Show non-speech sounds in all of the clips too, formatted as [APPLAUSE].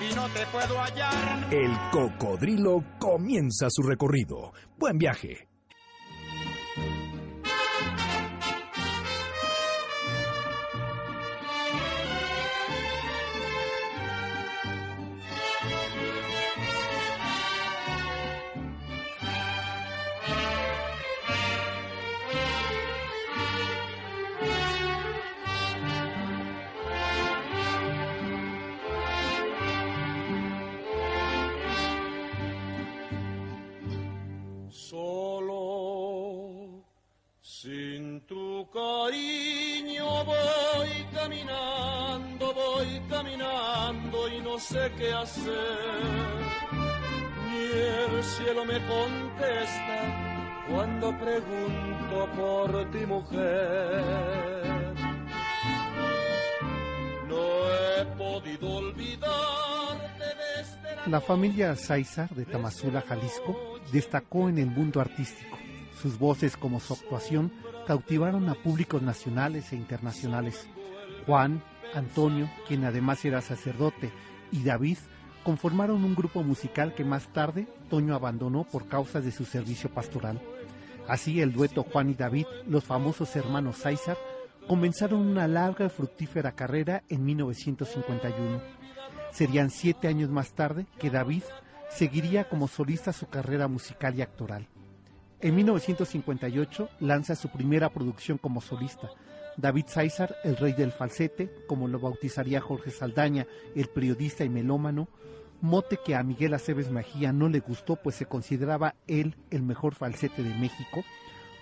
y no te puedo hallar. El Cocodrilo comienza su recorrido. Buen viaje. Qué hacer. El cielo me contesta cuando pregunto por ti mujer. No he podido olvidarte la La familia Sáizar de Tamazula, Jalisco, destacó en el mundo artístico. Sus voces como su actuación cautivaron a públicos nacionales e internacionales. Juan, Antonio, quien además era sacerdote, y David conformaron un grupo musical que más tarde Toño abandonó por causas de su servicio pastoral. Así el dueto Juan y David, los famosos hermanos Sáizar, comenzaron una larga y fructífera carrera en 1951. Serían siete años más tarde que David seguiría como solista su carrera musical y actoral. En 1958 lanza su primera producción como solista, David Sáizar, el rey del falsete, como lo bautizaría Jorge Saldaña, el periodista y melómano, mote que a Miguel Aceves Mejía no le gustó pues se consideraba él el mejor falsete de México.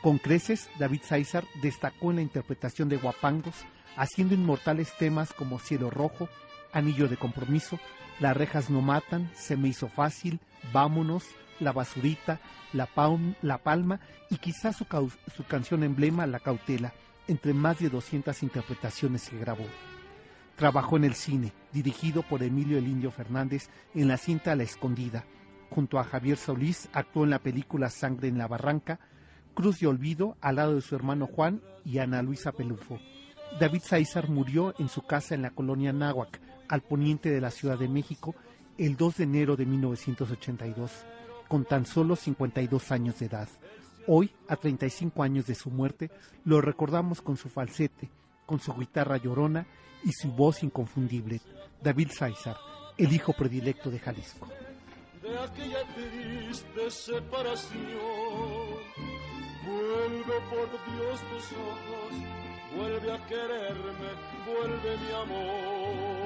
Con creces, David Sáizar destacó en la interpretación de guapangos, haciendo inmortales temas como Cielo Rojo, Anillo de Compromiso, Las rejas no matan, Se me hizo fácil, Vámonos, La basurita, La, Palma y quizás su canción emblema La Cautela, entre más de 200 interpretaciones que grabó. Trabajó en el cine, dirigido por Emilio El Indio Fernández en la cinta La Escondida. Junto a Javier Solís actuó en la película Sangre en la Barranca, Cruz de Olvido al lado de su hermano Juan y Ana Luisa Pelufo. David Sáizar murió en su casa en la colonia Náhuac, al poniente de la Ciudad de México, el 2 de enero de 1982, con tan solo 52 años de edad. Hoy, a 35 años de su muerte, lo recordamos con su falsete, con su guitarra llorona y su voz inconfundible. David Sáizar, el hijo predilecto de Jalisco. de aquella triste separación. Vuelve por Dios tus ojos, vuelve a quererme, vuelve mi amor.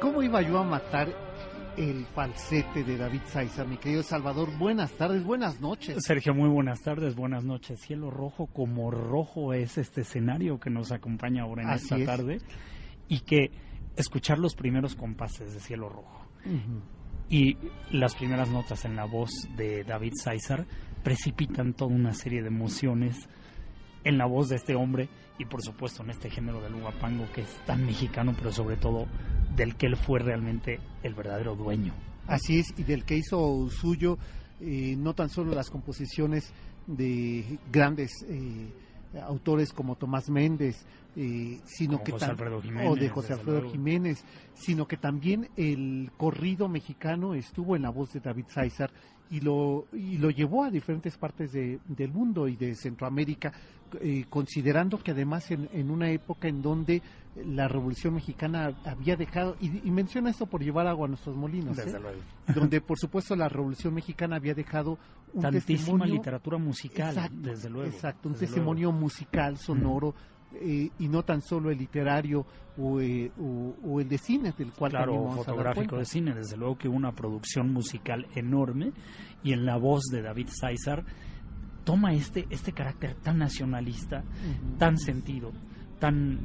cómo iba yo a matar el falsete de David Sáizar, mi querido Salvador. Buenas tardes, buenas noches. Sergio, muy buenas tardes, buenas noches. Cielo rojo, como rojo es este escenario que nos acompaña ahora en Así esta es. tarde y que escuchar los primeros compases de Cielo rojo y las primeras notas en la voz de David Sáizar precipitan toda una serie de emociones en la voz de este hombre y por supuesto en este género del huapango que es tan mexicano, pero sobre todo del que él fue realmente el verdadero dueño. Así es, y del que hizo suyo eh, no tan solo las composiciones de grandes eh, autores como Tomás Méndez, eh, sino Como que José Alfredo Jiménez, o de José Alfredo luego. Jiménez, sino que también el corrido mexicano estuvo en la voz de David Sáizar y lo, y lo llevó a diferentes partes de- del mundo y de Centroamérica eh, considerando que además en, en, una época en donde la Revolución Mexicana había dejado, y, y menciona esto por llevar agua a nuestros molinos, Desde ¿eh? luego. donde por supuesto la Revolución Mexicana había dejado un Tantísima testimonio, literatura musical, Exacto, desde luego. exacto, un testimonio musical, sonoro, eh, y no tan solo el literario o, eh, o- o el de cine, del cual claro, también vamos a dar fotográfico de cine, desde luego que una producción musical enorme y en la voz de David César toma este este carácter tan nacionalista, tan sentido, tan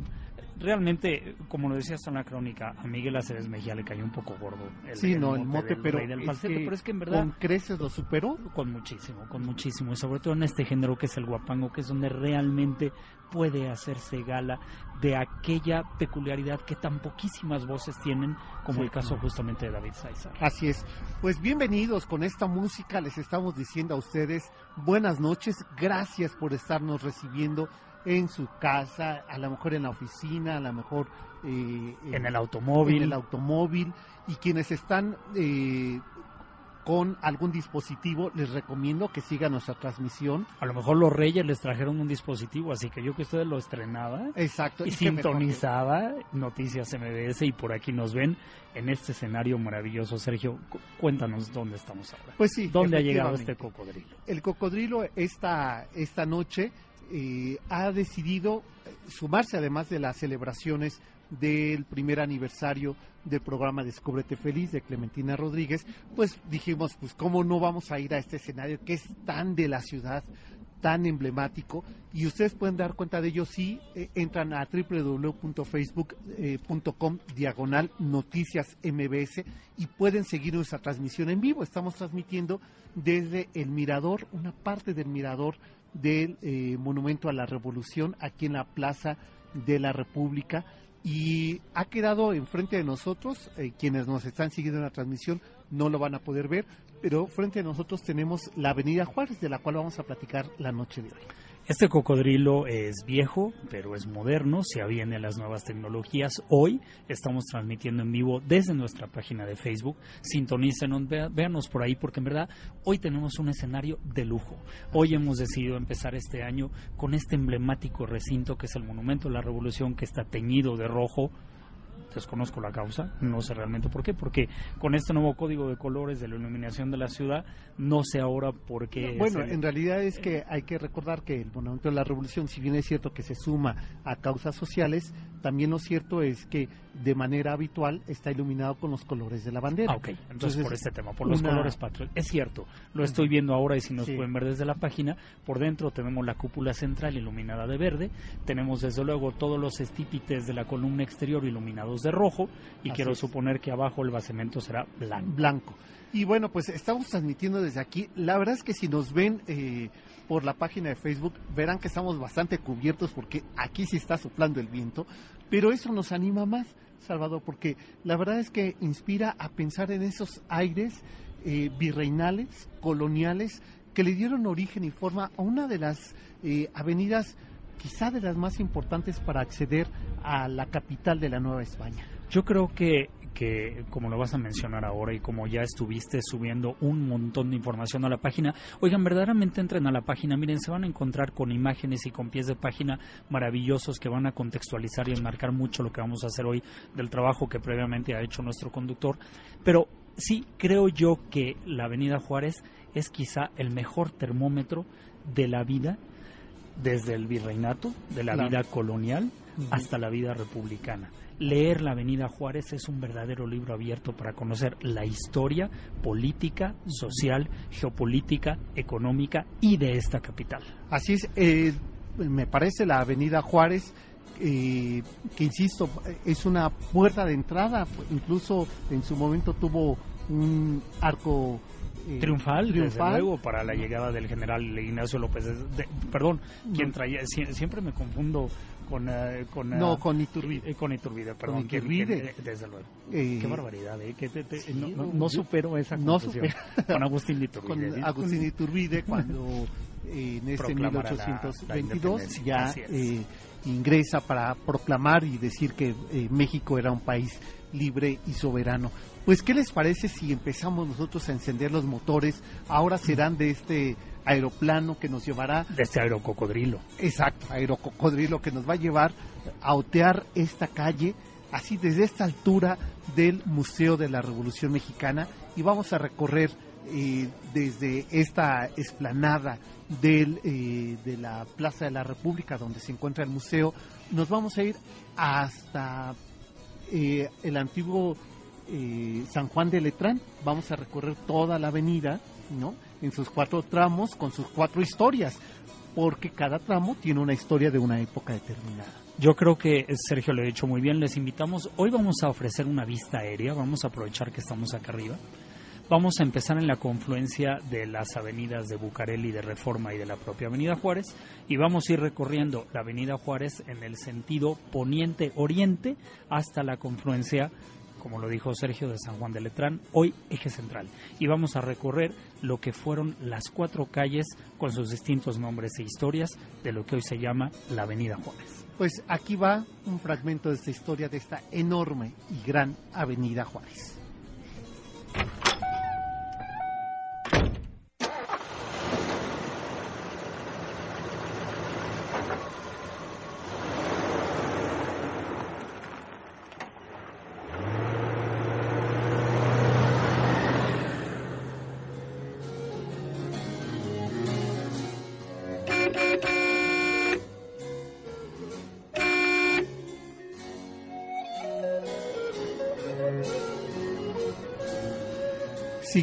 realmente, como lo decías en la crónica, a Miguel Aceves Mejía le cayó un poco gordo el, Sí, no, el mote, del pero rey del es falsete, que pero es que en verdad con creces lo superó. con muchísimo, con muchísimo, y sobre todo en este género que es el guapango, que es donde realmente puede hacerse gala de aquella peculiaridad que tan poquísimas voces tienen, como Sí, el caso justamente de David César. Así es. Pues bienvenidos con esta música. Les estamos diciendo a ustedes buenas noches. Gracias por estarnos recibiendo en su casa, a lo mejor en la oficina, a lo mejor eh, En el automóvil, en el automóvil. Y quienes están eh, con algún dispositivo, les recomiendo que sigan nuestra transmisión. a lo mejor los reyes les trajeron un dispositivo, así que yo que ustedes lo estrenaba Exacto. y que- sintonizaba Noticias MBS y por aquí nos ven en este escenario maravilloso. Sergio, cu- cuéntanos dónde estamos ahora. Pues sí. ¿Dónde ha llegado este cocodrilo? El cocodrilo esta, esta noche eh, ha decidido eh, sumarse, además de las celebraciones del primer aniversario del programa Descúbrete Feliz de Clementina Rodríguez, pues dijimos, pues cómo no vamos a ir a este escenario que es tan de la ciudad, tan emblemático, y ustedes pueden dar cuenta de ello si eh, entran a www.facebook.com diagonal noticias mbs y pueden seguir nuestra transmisión en vivo. Estamos transmitiendo desde el mirador, una parte del mirador del eh, Monumento a la Revolución, aquí en la Plaza de la República. Y ha quedado enfrente de nosotros, eh, quienes nos están siguiendo en la transmisión no lo van a poder ver, pero frente a nosotros tenemos la Avenida Juárez, de la cual vamos a platicar la noche de hoy. Este cocodrilo es viejo, pero es moderno, se aviene a las nuevas tecnologías. Hoy estamos transmitiendo en vivo desde nuestra página de Facebook. Sintonícenos, véanos por ahí, porque en verdad hoy tenemos un escenario de lujo. Hoy hemos decidido empezar este año con este emblemático recinto que es el Monumento de la Revolución, que está teñido de rojo. Desconozco la causa, no sé realmente por qué, porque con este nuevo código de colores de la iluminación de la ciudad, no sé ahora por qué. es Bueno, el- en realidad es que hay que recordar que el Monumento de la Revolución, si bien es cierto que se suma a causas sociales, también lo cierto es que de manera habitual está iluminado con los colores de la bandera. Ah, ok. Entonces, Entonces, por este tema, por los una- colores patrios. Es cierto, lo estoy viendo ahora y si nos Sí. pueden ver desde la página, por dentro tenemos la cúpula central iluminada de verde, tenemos desde luego todos los estípites de la columna exterior iluminados de rojo y Así quiero es. suponer que abajo el basamento será blanco. blanco. Y bueno, pues estamos transmitiendo desde aquí. La verdad es que si nos ven eh, por la página de Facebook, verán que estamos bastante cubiertos porque aquí sí está soplando el viento, pero eso nos anima más, Salvador, porque la verdad es que inspira a pensar en esos aires eh, virreinales, coloniales, que le dieron origen y forma a una de las eh, avenidas quizá de las más importantes para acceder a la capital de la Nueva España. Yo creo que, que, como lo vas a mencionar ahora y como ya estuviste subiendo un montón de información a la página, oigan, verdaderamente entren a la página, miren, se van a encontrar con imágenes y con pies de página maravillosos que van a contextualizar y enmarcar mucho lo que vamos a hacer hoy del trabajo que previamente ha hecho nuestro conductor. Pero sí creo yo que la Avenida Juárez es quizá el mejor termómetro de la vida desde el virreinato, de la Claro. vida colonial hasta la vida republicana. Leer la Avenida Juárez es un verdadero libro abierto para conocer la historia política, social, geopolítica, económica y de esta capital. Así es, eh, me parece la Avenida Juárez, eh, que insisto, es una puerta de entrada, incluso en su momento tuvo un arco eh, Triunfal, desde triunfal. luego, para la llegada del general Ignacio López. de- perdón, quien traía, sie- siempre me confundo con... eh, con eh, No, con Iturbide. eh, con Iturbide, perdón. Con Iturbide. eh, desde luego. Eh, Qué barbaridad, ¿eh? Que te- te- sí, no, supero esa no confusión. Con Agustín [LAUGHS] de Iturbide. con. Agustín Iturbide cuando [LAUGHS] en este Proclamara la- la 1822 independencia. ya ingresa para proclamar y decir que eh, México era un país libre y soberano. Pues, ¿qué les parece si empezamos nosotros a encender los motores? Ahora serán de este aeroplano que nos llevará... De este aerococodrilo. Exacto, aerococodrilo que nos va a llevar a otear esta calle, así desde esta altura del Museo de la Revolución Mexicana, y vamos a recorrer eh, desde esta esplanada del, eh, de la Plaza de la República, donde se encuentra el museo, nos vamos a ir hasta eh, el antiguo San Juan de Letrán. Vamos a recorrer toda la avenida, ¿no? En sus cuatro tramos, con sus cuatro historias, porque cada tramo tiene una historia de una época determinada. Yo creo que Sergio lo ha dicho muy bien. Les invitamos. Hoy vamos a ofrecer una vista aérea. Vamos a aprovechar que estamos acá arriba Vamos a empezar en la confluencia de las avenidas de Bucareli, de Reforma y de la propia Avenida Juárez y vamos a ir recorriendo la Avenida Juárez en el sentido poniente-oriente hasta la confluencia como lo dijo Sergio de San Juan de Letrán, hoy eje central. Y vamos a recorrer lo que fueron las cuatro calles con sus distintos nombres e historias de lo que hoy se llama la Avenida Juárez. Pues aquí va un fragmento de esta historia de esta enorme y gran Avenida Juárez.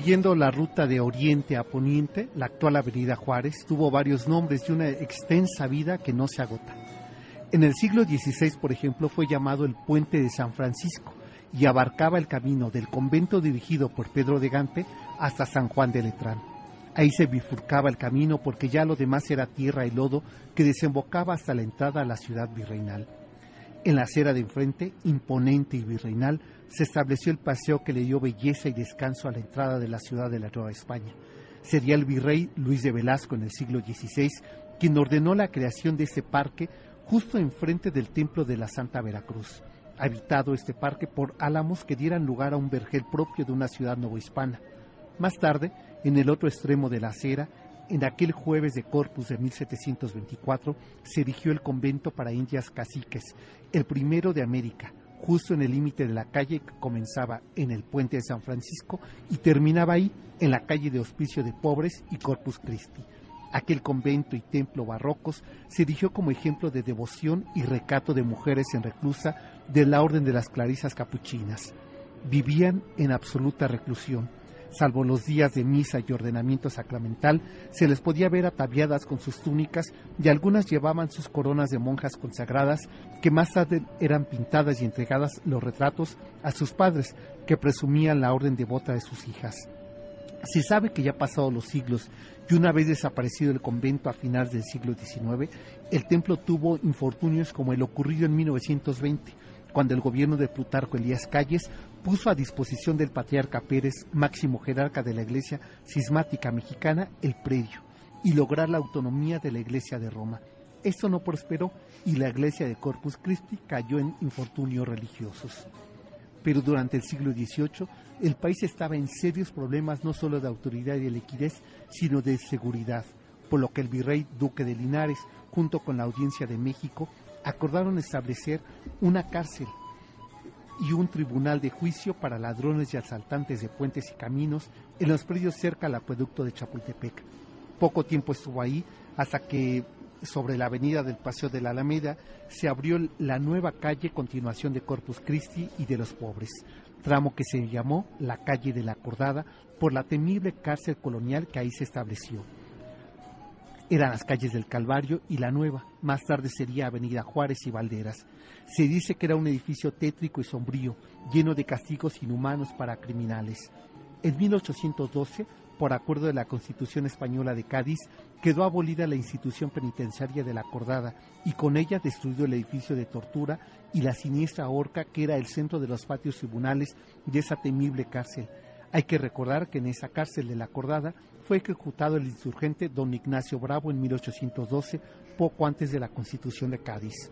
Siguiendo la ruta de oriente a poniente, la actual Avenida Juárez tuvo varios nombres y una extensa vida que no se agota. En el siglo XVI, por ejemplo, fue llamado el Puente de San Francisco y abarcaba el camino del convento dirigido por Pedro de Gante hasta San Juan de Letrán. Ahí se bifurcaba el camino porque ya lo demás era tierra y lodo que desembocaba hasta la entrada a la ciudad virreinal. En la acera de enfrente, imponente y virreinal, se estableció el paseo que le dio belleza y descanso a la entrada de la ciudad de la Nueva España. Sería el virrey Luis de Velasco en el siglo XVI quien ordenó la creación de este parque justo enfrente del templo de la Santa Veracruz, habitado este parque por álamos que dieran lugar a un vergel propio de una ciudad novohispana. Más tarde, en el otro extremo de la acera, en aquel jueves de Corpus de 1724 se erigió el convento para indias caciques, el primero de América, justo en el límite de la calle que comenzaba en el puente de San Francisco y terminaba ahí, en la calle de Hospicio de Pobres y Corpus Christi. Aquel convento y templo barrocos se erigió como ejemplo de devoción y recato de mujeres en reclusa de la Orden de las Clarisas Capuchinas. Vivían en absoluta reclusión salvo los días de misa y ordenamiento sacramental, se les podía ver ataviadas con sus túnicas y algunas llevaban sus coronas de monjas consagradas que más tarde eran pintadas y entregadas los retratos a sus padres, que presumían la orden devota de sus hijas. Se sabe que ya pasados los siglos y una vez desaparecido el convento a finales del siglo XIX, el templo tuvo infortunios como el ocurrido en 1920, cuando el gobierno de Plutarco Elías Calles puso a disposición del patriarca Pérez, máximo jerarca de la Iglesia cismática mexicana, el predio y lograr la autonomía de la Iglesia de Roma. Esto no prosperó y la Iglesia de Corpus Christi cayó en infortunios religiosos. Pero durante el siglo XVIII el país estaba en serios problemas no solo de autoridad y de liquidez, sino de seguridad, por lo que el virrey duque de Linares, junto con la Audiencia de México, acordaron establecer una cárcel y un tribunal de juicio para ladrones y asaltantes de puentes y caminos en los predios cerca al acueducto de Chapultepec. Poco tiempo estuvo ahí hasta que sobre la avenida del Paseo de la Alameda se abrió la nueva calle continuación de Corpus Christi y de los pobres, tramo que se llamó la calle de la Acordada por la temible cárcel colonial que ahí se estableció eran las calles del Calvario y la Nueva. Más tarde sería Avenida Juárez y Valderas. Se dice que era un edificio tétrico y sombrío, lleno de castigos inhumanos para criminales. En 1812, por acuerdo de la Constitución Española de Cádiz, quedó abolida la institución penitenciaria de la Acordada y con ella destruido el edificio de tortura y la siniestra horca que era el centro de los patios tribunales de esa temible cárcel. Hay que recordar que en esa cárcel de la Acordada fue ejecutado el insurgente don Ignacio Bravo en 1812, poco antes de la Constitución de Cádiz.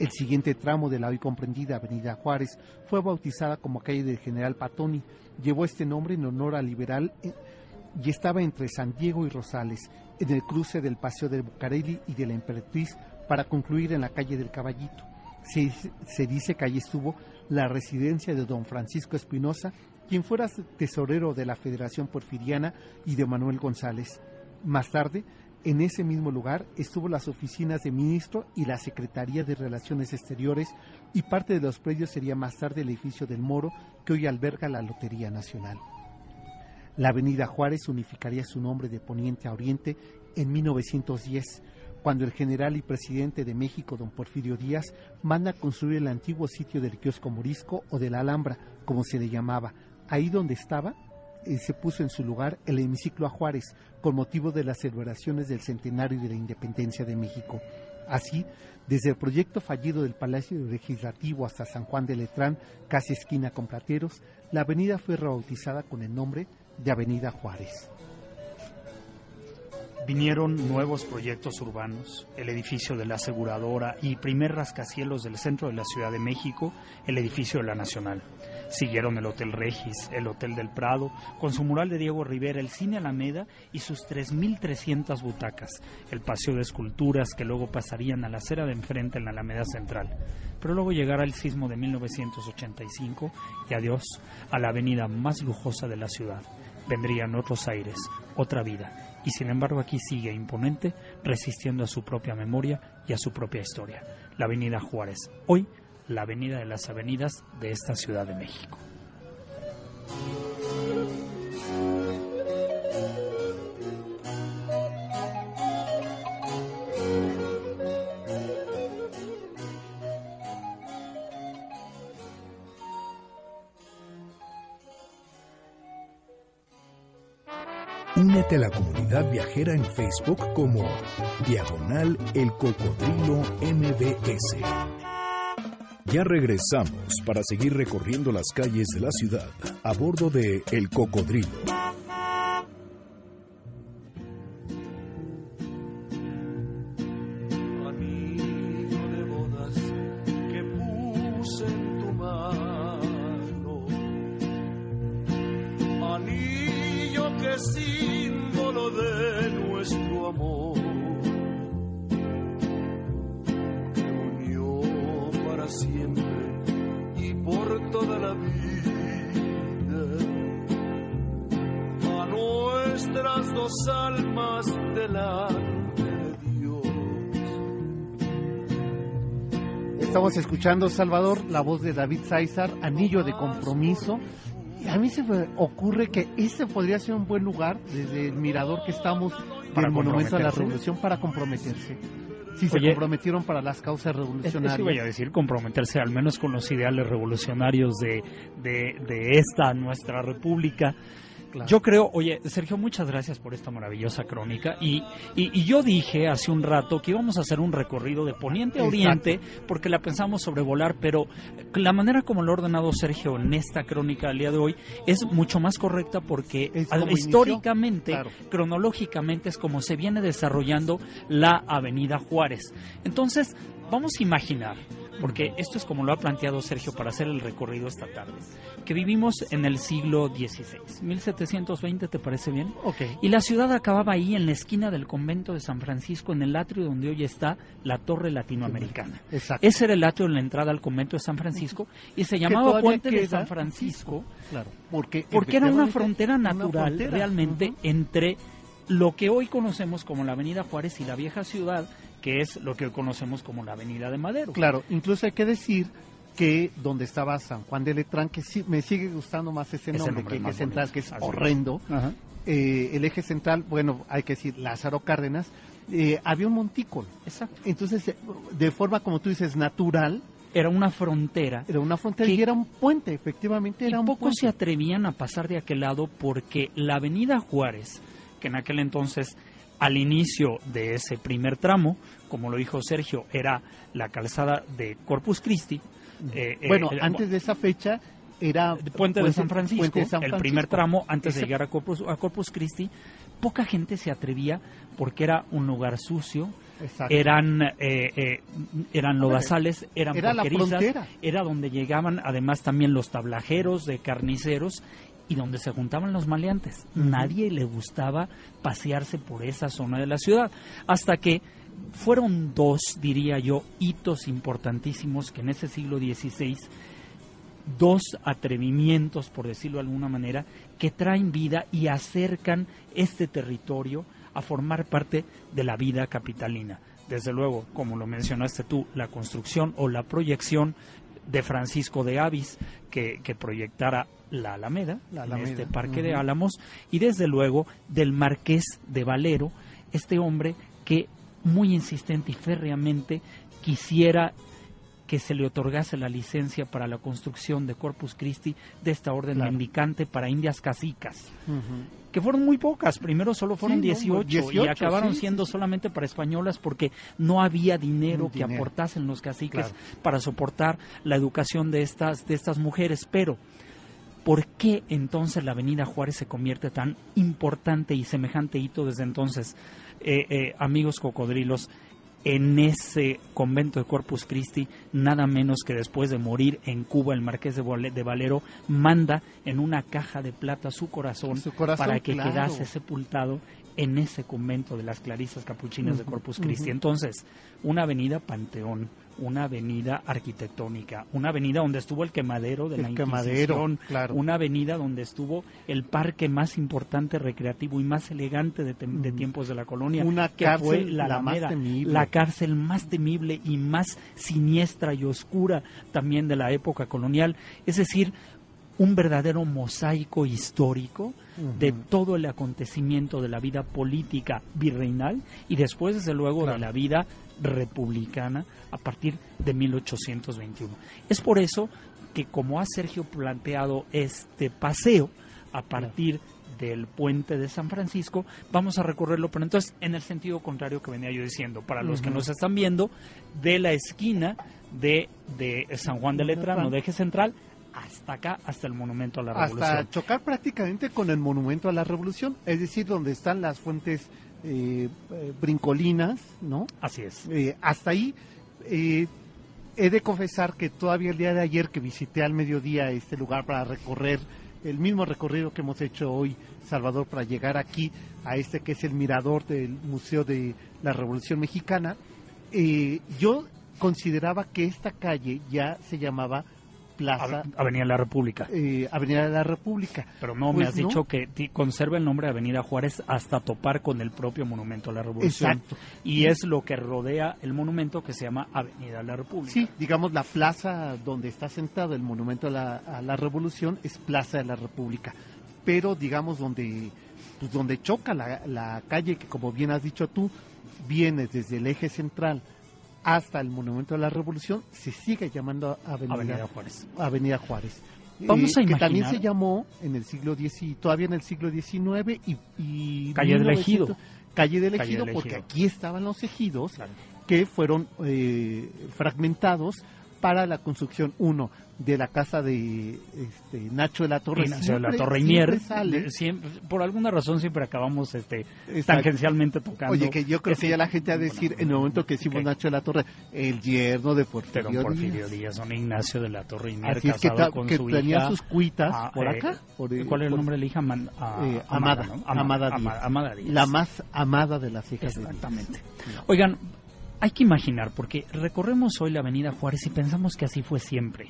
El siguiente tramo de la hoy comprendida Avenida Juárez fue bautizada como calle del General Patoni. Llevó este nombre en honor al liberal eh, y estaba entre San Diego y Rosales, en el cruce del Paseo de Bucareli y de la Emperatriz, para concluir en la calle del Caballito. Se, se dice que allí estuvo la residencia de don Francisco Espinosa, quien fuera tesorero de la Federación Porfiriana y de Manuel González. Más tarde, en ese mismo lugar estuvo las oficinas de ministro y la Secretaría de Relaciones Exteriores y parte de los predios sería más tarde el edificio del Moro que hoy alberga la Lotería Nacional. La avenida Juárez unificaría su nombre de poniente a oriente en 1910, cuando el general y presidente de México, don Porfirio Díaz, manda construir el antiguo sitio del kiosco morisco o de la Alhambra, como se le llamaba. Ahí donde estaba, se puso en su lugar el hemiciclo a Juárez, con motivo de las celebraciones del centenario de la independencia de México. Así, desde el proyecto fallido del Palacio Legislativo hasta San Juan de Letrán, casi esquina con Plateros, la avenida fue rebautizada con el nombre de Avenida Juárez. Vinieron nuevos proyectos urbanos, el edificio de la aseguradora y primer rascacielos del centro de la Ciudad de México, el edificio de la Nacional. Siguieron el Hotel Regis, el Hotel del Prado, con su mural de Diego Rivera, el Cine Alameda y sus 3.300 butacas, el paseo de esculturas que luego pasarían a la acera de enfrente en la Alameda Central. Pero luego llegará el sismo de 1985 y adiós a la avenida más lujosa de la ciudad. Vendrían otros aires, otra vida y sin embargo aquí sigue imponente, resistiendo a su propia memoria y a su propia historia. La Avenida Juárez, hoy la avenida de las avenidas de esta Ciudad de México. Únete a la comunidad viajera en Facebook como Diagonal El Cocodrilo MBS. Ya regresamos para seguir recorriendo las calles de la ciudad a bordo de El Cocodrilo. Escuchando, Salvador, la voz de David César, Anillo de Compromiso. Y a mí se me ocurre que este podría ser un buen lugar, desde el mirador que estamos Para del Monumento a la comprometerse. Revolución, para comprometerse. Si se Oye, comprometieron para las causas Eso revolucionarias. iba a decir, comprometerse al menos con los ideales revolucionarios de, de, de esta nuestra república. Claro. Yo creo, oye, Sergio, muchas gracias por esta maravillosa crónica. Y, y, y yo dije hace un rato que íbamos a hacer un recorrido de poniente a oriente, porque la pensamos sobrevolar, pero la manera como lo ha ordenado Sergio en esta crónica del día de hoy es mucho más correcta porque al- históricamente, claro. cronológicamente, es como se viene desarrollando la Avenida Juárez. Entonces, vamos a imaginar porque esto es como lo ha planteado Sergio para hacer el recorrido esta tarde, que vivimos en el siglo XVI, 1720, ¿te parece bien? Ok. Y la ciudad acababa ahí en la esquina del convento de San Francisco, en el atrio donde hoy está la Torre Latinoamericana. Exacto. Ese era el atrio en la entrada al convento de San Francisco y se llamaba Puente de San Francisco Claro. Porque, porque era una frontera una natural frontera. realmente entre lo que hoy conocemos como la Avenida Juárez y la vieja ciudad, que es lo que hoy conocemos como la Avenida de Madero. Claro, incluso hay que decir que donde estaba San Juan de Letrán, que sí, me sigue gustando más ese nombre, nombre que eje central, bonito. que es Así horrendo. Eh, el eje central, bueno, hay que decir Lázaro Cárdenas, eh, había un montículo. Exacto. Entonces, eh, de forma, como tú dices, natural, Era una frontera era una frontera Que- y era un puente, efectivamente y era un pocos puente. se atrevían a pasar de aquel lado porque la Avenida Juárez, que en aquel entonces, al inicio de ese primer tramo, como lo dijo Sergio, era la calzada de Corpus Christi. Eh, eh, bueno, eh, antes de esa fecha era Puente de San Francisco, Puente de San el Francisco. primer tramo antes de llegar a Corpus, a Corpus Christi, poca gente se atrevía porque era un lugar sucio, Exacto. eran eh, eh, eran lodazales, eran Era porquerizas, era donde llegaban además también los tablajeros de carniceros y donde se juntaban los maleantes. Nadie le gustaba pasearse por esa zona de la ciudad. Hasta que fueron dos, diría yo, hitos importantísimos que en ese siglo XVI, dos atrevimientos, por decirlo de alguna manera, que traen vida y acercan este territorio a formar parte de la vida capitalina. Desde luego, como lo mencionaste tú, la construcción o la proyección de Francisco de Avis, que, proyectara la Alameda, en este parque de Álamos, y desde luego del Marqués de Valero, este hombre que muy insistente y férreamente quisiera que se le otorgase la licencia para la construcción de Corpus Christi de esta orden mendicante para indias casicas, que fueron muy pocas, primero solo fueron 18, y acabaron siendo solamente para españolas porque no había dinero, que aportasen los caciques para soportar la educación de estas, de estas mujeres, pero ¿por qué entonces la Avenida Juárez se convierte tan importante y semejante hito desde entonces? Eh, eh, amigos cocodrilos, en ese convento de Corpus Christi, nada menos que después de morir en Cuba el marqués de, Valero, manda en una caja de plata su corazón, para que quedase sepultado en ese convento de las Clarisas Capuchinas de Corpus Christi. Entonces, una avenida Panteón, una avenida arquitectónica, una avenida donde estuvo el quemadero de la Inquisición, una avenida donde estuvo el parque más importante, recreativo y más elegante de, tiempos de la colonia, una que cárcel, fue la, más temible. la cárcel más temible y más siniestra y oscura también de la época colonial, es decir, un verdadero mosaico histórico de todo el acontecimiento de la vida política virreinal y después, desde luego, de la vida republicana a partir de 1821. Es por eso que, como ha Sergio planteado este paseo a partir del puente de San Francisco, vamos a recorrerlo, pero entonces en el sentido contrario que venía yo diciendo, para los que nos están viendo, de la esquina de, de San Juan de Letrano, de eje central, hasta acá, hasta el Monumento a la Revolución. Hasta chocar prácticamente con el Monumento a la Revolución, es decir, donde están las fuentes eh, eh, brincolinas, ¿no? Así es. Eh, hasta ahí he de confesar que todavía el día de ayer que visité al mediodía este lugar para recorrer el mismo recorrido que hemos hecho hoy, Salvador, para llegar aquí a este que es el mirador del Museo de la Revolución Mexicana, yo consideraba que esta calle ya se llamaba Plaza. Avenida de la República. Eh, Avenida de la República. Pero no, me pues has dicho que conserva el nombre de Avenida Juárez hasta topar con el propio Monumento a la Revolución. Exacto. Y es lo que rodea el monumento que se llama Avenida de la República. Sí, digamos la plaza donde está sentado el Monumento a la, Revolución es Plaza de la República. Pero digamos donde, pues donde choca la, la calle que como bien has dicho tú, viene desde el eje central hasta el Monumento de la Revolución se sigue llamando Avenida, Juárez. Avenida Juárez. Vamos a imaginar. Eh, que también se llamó en el siglo X, todavía en el siglo XIX y, Calle del Ejido. Calle del Ejido, porque aquí estaban los ejidos que fueron eh, fragmentados para la construcción, uno, de la casa de este, Nacho de la Torre. Nacho de la Torre Mier, por alguna razón siempre acabamos este, tangencialmente tocando. Oye, que yo creo que ya la gente a decir, en el momento que decimos Nacho de la Torre, el yerno de Porfirio, Pero Porfirio Díaz. son Ignacio de la Torre con su tenía hija, sus cuitas ah, por eh, acá. ¿Cuál es el nombre de la hija? Ah, eh, Amada, Amada, Amada, Díaz. La más amada de las hijas Exactamente. Oigan, hay que imaginar, porque recorremos hoy la Avenida Juárez y pensamos que así fue siempre.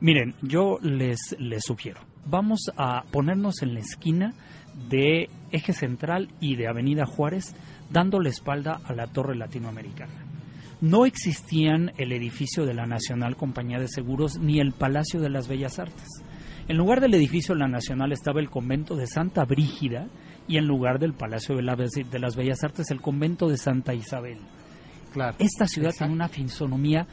Miren, yo les, les sugiero, vamos a ponernos en la esquina de Eje Central y de Avenida Juárez, dando la espalda a la Torre Latinoamericana. No existían el edificio de la Nacional Compañía de Seguros ni el Palacio de las Bellas Artes. En lugar del edificio de la Nacional estaba el convento de Santa Brígida y en lugar del Palacio de, las Bellas Artes el convento de Santa Isabel. Esta ciudad tiene una fisonomía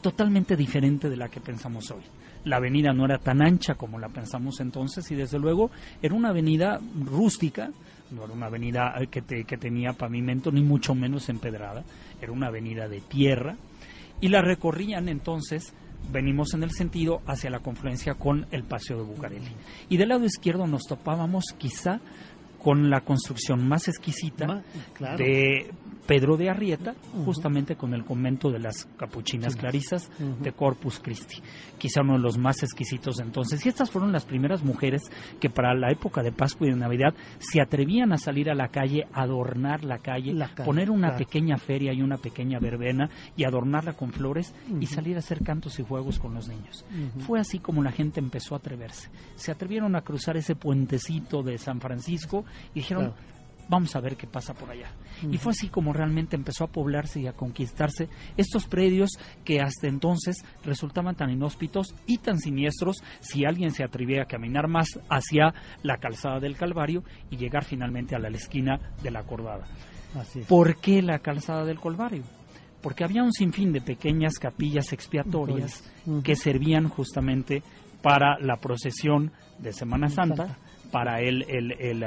totalmente diferente de la que pensamos hoy. La avenida no era tan ancha como la pensamos entonces y desde luego era una avenida rústica, no era una avenida que, que tenía pavimento ni mucho menos empedrada, era una avenida de tierra y la recorrían entonces venimos en el sentido hacia la confluencia con el Paseo de Bucareli. Y del lado izquierdo nos topábamos quizá con la construcción más exquisita claro. de Pedro de Arrieta, justamente con el convento de las capuchinas clarisas de Corpus Christi, quizá uno de los más exquisitos de entonces. Y estas fueron las primeras mujeres que para la época de Pascua y de Navidad se atrevían a salir a la calle, adornar la calle, La calle, poner una claro. pequeña feria y una pequeña verbena y adornarla con flores y salir a hacer cantos y juegos con los niños. Fue así como la gente empezó a atreverse. Se atrevieron a cruzar ese puentecito de San Francisco y dijeron, Claro. Vamos a ver qué pasa por allá. Y fue así como realmente empezó a poblarse y a conquistarse estos predios que hasta entonces resultaban tan inhóspitos y tan siniestros si alguien se atrevía a caminar más hacia la calzada del Calvario y llegar finalmente a la esquina de la Cordada. Así. ¿Por qué la calzada del Calvario? Porque había un sinfín de pequeñas capillas expiatorias que servían justamente para la procesión de Semana Santa, Santa. para el, el,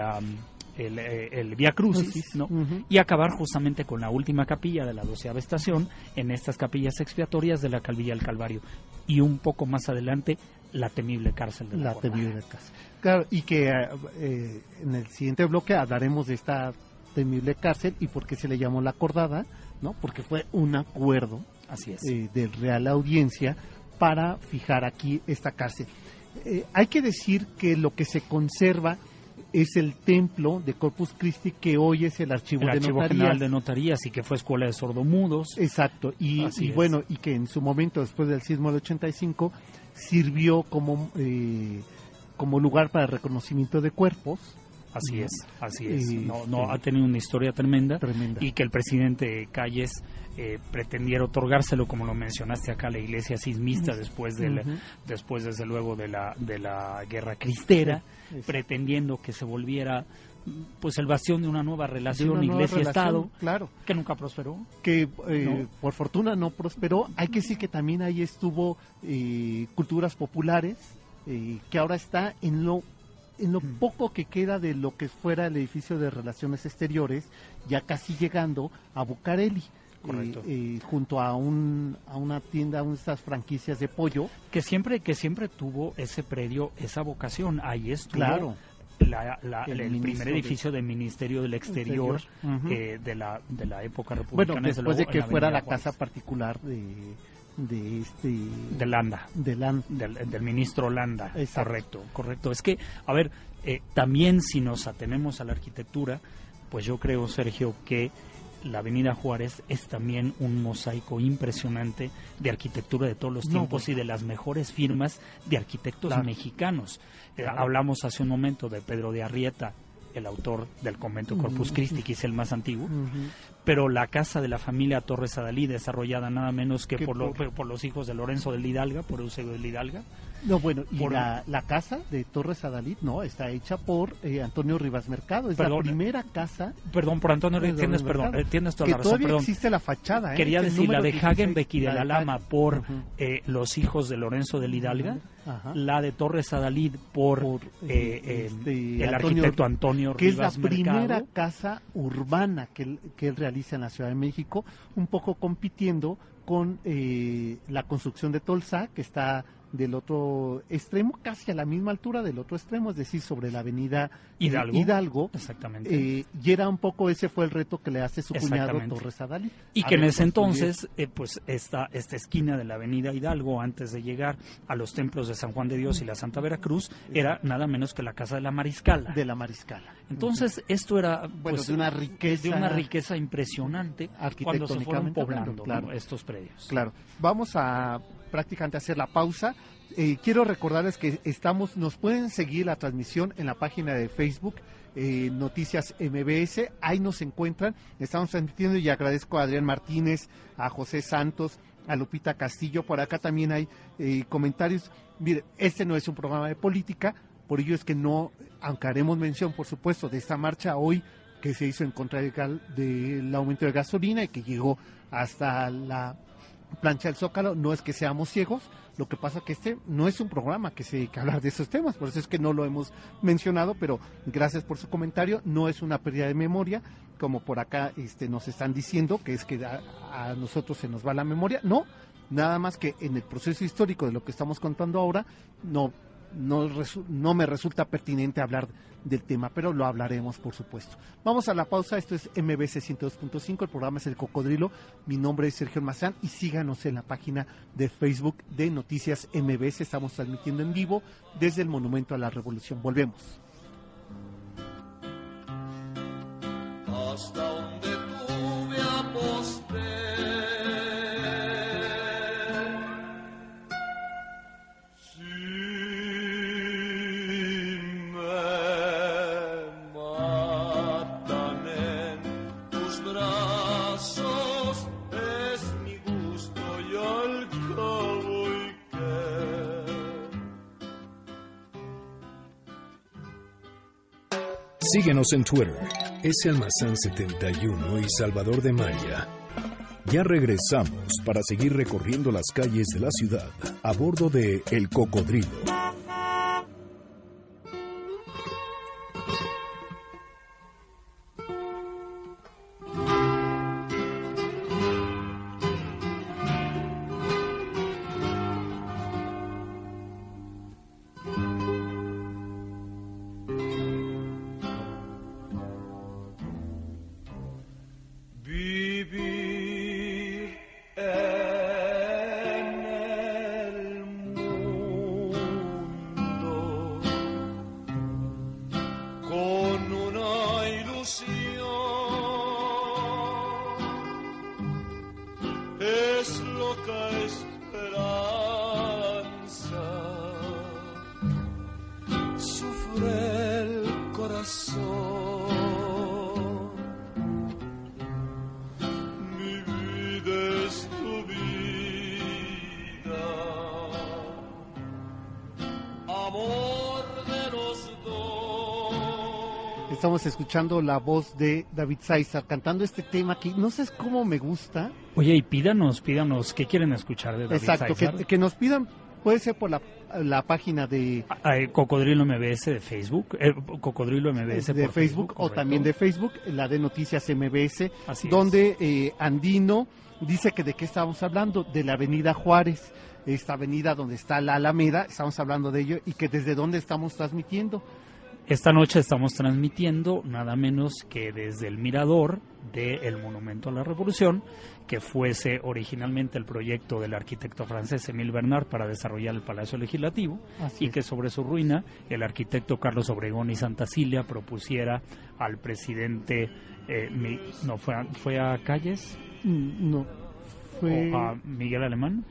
el, eh, el Via Crucis, ¿no? y acabar justamente con la última capilla de la doceava estación en estas capillas expiatorias de la Calvilla del Calvario. Y un poco más adelante, la temible cárcel de la, la temible. Claro, y que eh, eh, en el siguiente bloque hablaremos de esta temible cárcel y por qué se le llamó la acordada, ¿no? Porque fue un acuerdo Así es. eh, de Real Audiencia para fijar aquí esta cárcel. Eh, hay que decir que lo que se conserva es el templo de Corpus Christi que hoy es el archivo el de Archivo notarías. General de Notarías y que fue escuela de sordomudos. Exacto, y, bueno, y que en su momento, después del sismo del 85, sirvió como, eh, como lugar para reconocimiento de cuerpos. Así es, así es. Y, No, no sí. ha tenido una historia tremenda. Tremenda. y que el presidente Calles eh, pretendiera otorgárselo, como lo mencionaste acá, a la iglesia sismista después Ujú. después desde luego de la, de la guerra cristera, Sí, pretendiendo que se volviera pues el bastión de una nueva de relación iglesia-estado, Claro, que nunca prosperó. que eh, No. por fortuna no prosperó. Hay que decir que también ahí estuvo eh, culturas populares, eh, que ahora está en lo en lo poco que queda de lo que fuera el edificio de relaciones exteriores, ya casi llegando a Bucareli. Correcto. eh, eh, junto a un a una tienda, a de estas franquicias de pollo. Que siempre, que siempre tuvo ese predio, esa vocación. Ahí estuvo Claro. la- la- El primer de- edificio del Ministerio del Exterior, Exterior. Ujú. eh, de, la, de la época Bueno, republicana. desde después luego, de que fuera Avenida la Juárez. casa particular de, de este de Landa. de Lan- del, del ministro Landa. Exacto. Correcto, correcto. Es que, a ver, eh, también si nos atenemos a la arquitectura, pues yo creo, Sergio, que la Avenida Juárez es también un mosaico impresionante de arquitectura de todos los No, tiempos bueno. y de las mejores firmas de arquitectos Claro. mexicanos. Eh, hablamos hace un momento de Pedro de Arrieta, el autor del convento Corpus. Christi, que es el más antiguo, pero la casa de la familia Torres Adalí, desarrollada nada menos que, por, lo- por- los hijos de Lorenzo del Hidalga, por Eusebio del Hidalga, No, bueno, y Por- la, la casa de Torres Adalid, no, está hecha por eh, Antonio Rivas Mercado. Es Perdón. la primera casa Perdón, por Antonio, de tienes, Mercado, perdón, eh, tienes toda que la razón, todavía perdón. existe la fachada. ¿eh? Quería Es el decir la de 16, Hagenbeck y de la Lama por eh, los hijos de Lorenzo del Hidalga, Ajá. la de Torres Adalid por, Por, eh, eh, eh, este, el Antonio- arquitecto Antonio que es la primera casa urbana que él, que él realiza en la Ciudad de México, un poco compitiendo con eh, la construcción de Tolsa, que está del otro extremo, casi a la misma altura del otro extremo, es decir, sobre la avenida Hidalgo. Hidalgo. Exactamente. Eh, y era un poco ese fue el reto que le hace su cuñado. Torres Adalid. y que en ese construir- entonces, eh, pues esta, esta esquina de la avenida Hidalgo, antes de llegar a los templos de San Juan de Dios y la Santa Veracruz, era nada menos que la casa de la Mariscala. de la Mariscala. Entonces, esto era Bueno, pues, de una riqueza- de una riqueza impresionante cuando se fueron poblando claro. ¿no? estos predios. Claro. Vamos a prácticamente hacer la pausa. Eh, quiero recordarles que estamos, nos pueden seguir la transmisión en la página de Facebook. eh, Noticias MBS, ahí nos encuentran, estamos transmitiendo y agradezco a Adrián Martínez, a José Santos, a Lupita Castillo, por acá también hay eh, comentarios. Mire, este no es un programa de política, por ello es que no, aunque haremos mención, por supuesto, de esta marcha hoy que se hizo en contra del, gal- del aumento de gasolina y que llegó hasta la plancha del Zócalo, no es que seamos ciegos, lo que pasa que este no es un programa que se que hablar de esos temas, por eso es que no lo hemos mencionado, pero gracias por su comentario, no es una pérdida de memoria, como por acá este, nos están diciendo, que es que a, a nosotros se nos va la memoria, no, nada más que en el proceso histórico de lo que estamos contando ahora, no no, no me resulta pertinente hablar del tema, pero lo hablaremos por supuesto. Vamos a la pausa, esto es MBC 102.5, el programa es El Cocodrilo, mi nombre es Sergio Mazán y síganos en la página de Facebook de Noticias MBS, estamos transmitiendo en vivo desde el Monumento a la Revolución. Volvemos. hasta donde. Síguenos en Twitter, S. Almazán 71 y Salvador de María. Ya regresamos para seguir recorriendo las calles de la ciudad a bordo de El Cocodrilo. Escuchando la voz de David Saizar cantando este tema que no sé cómo me gusta. Oye, y pídanos, pídanos, ¿qué quieren escuchar de David Exacto, que, que nos pidan, puede ser por la, la página de, Ah, eh, Cocodrilo MBS de Facebook, eh, Cocodrilo MBS de por Facebook, o también de Facebook, la de Noticias MBS, Así donde eh, Andino dice que de qué estábamos hablando, de la Avenida Juárez, esta avenida donde está la Alameda, estamos hablando de ello y que desde dónde estamos transmitiendo. Esta noche estamos transmitiendo nada menos que desde el mirador del Monumento a la Revolución, que fuese originalmente el proyecto del arquitecto francés Émile Bernard para desarrollar el Palacio Legislativo Así y que sobre su ruina el arquitecto Carlos Obregón y Santa Cilia propusiera al presidente, eh, Mi- no, fue a, fue a Calles Mm, No, fue o a Miguel Alemán,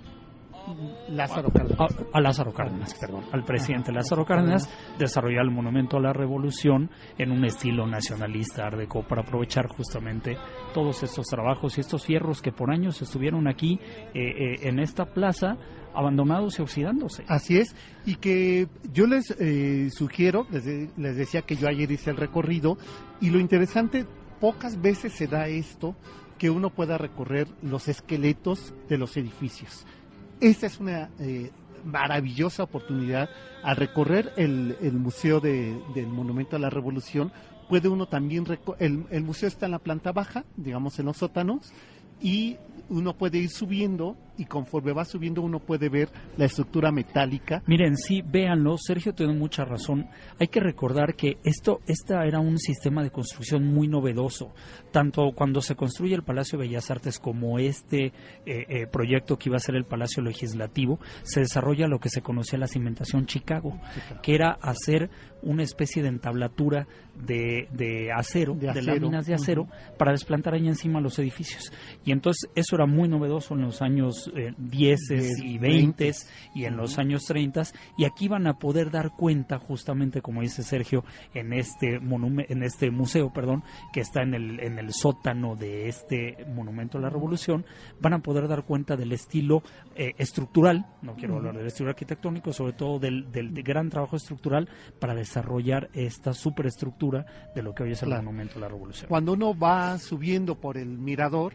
Lázaro Cárdenas. a, a Lázaro Cárdenas, perdón, al presidente Lázaro Cárdenas, desarrollar el monumento a la revolución en un estilo nacionalista art deco para aprovechar justamente todos estos trabajos y estos fierros que por años estuvieron aquí eh, eh, en esta plaza abandonados y oxidándose. Así es, y que yo les eh, sugiero, les, de- les decía que yo ayer hice el recorrido, y lo interesante, pocas veces se da esto, que uno pueda recorrer los esqueletos de los edificios. Esta es una eh, maravillosa oportunidad. Al recorrer el, el Museo de- del Monumento a la Revolución, puede uno también... El, el museo está en la planta baja, digamos en los sótanos, y uno puede ir subiendo y conforme va subiendo uno puede ver la estructura metálica. Miren, sí, véanlo, Sergio tiene mucha razón. Hay que recordar que esto, esta era un sistema de construcción muy novedoso. Tanto cuando se construye el Palacio de Bellas Artes como este eh, eh, proyecto que iba a ser el Palacio Legislativo, se desarrolla lo que se conocía la cimentación Chicago, que era hacer una especie de entablatura de, de acero, De láminas de acero, para desplantar ahí encima los edificios. Y entonces eso era muy novedoso en los años eh, 10 Diez, y veinte. 20 y en los años 30 y aquí van a poder dar cuenta justamente como dice Sergio en este en este museo perdón que está en el en el sótano de este monumento a la revolución van a poder dar cuenta del estilo eh, estructural no quiero hablar del estilo arquitectónico sobre todo del, del gran trabajo estructural para desarrollar esta superestructura de lo que hoy es el Claro. monumento a la revolución Cuando uno va subiendo por el mirador,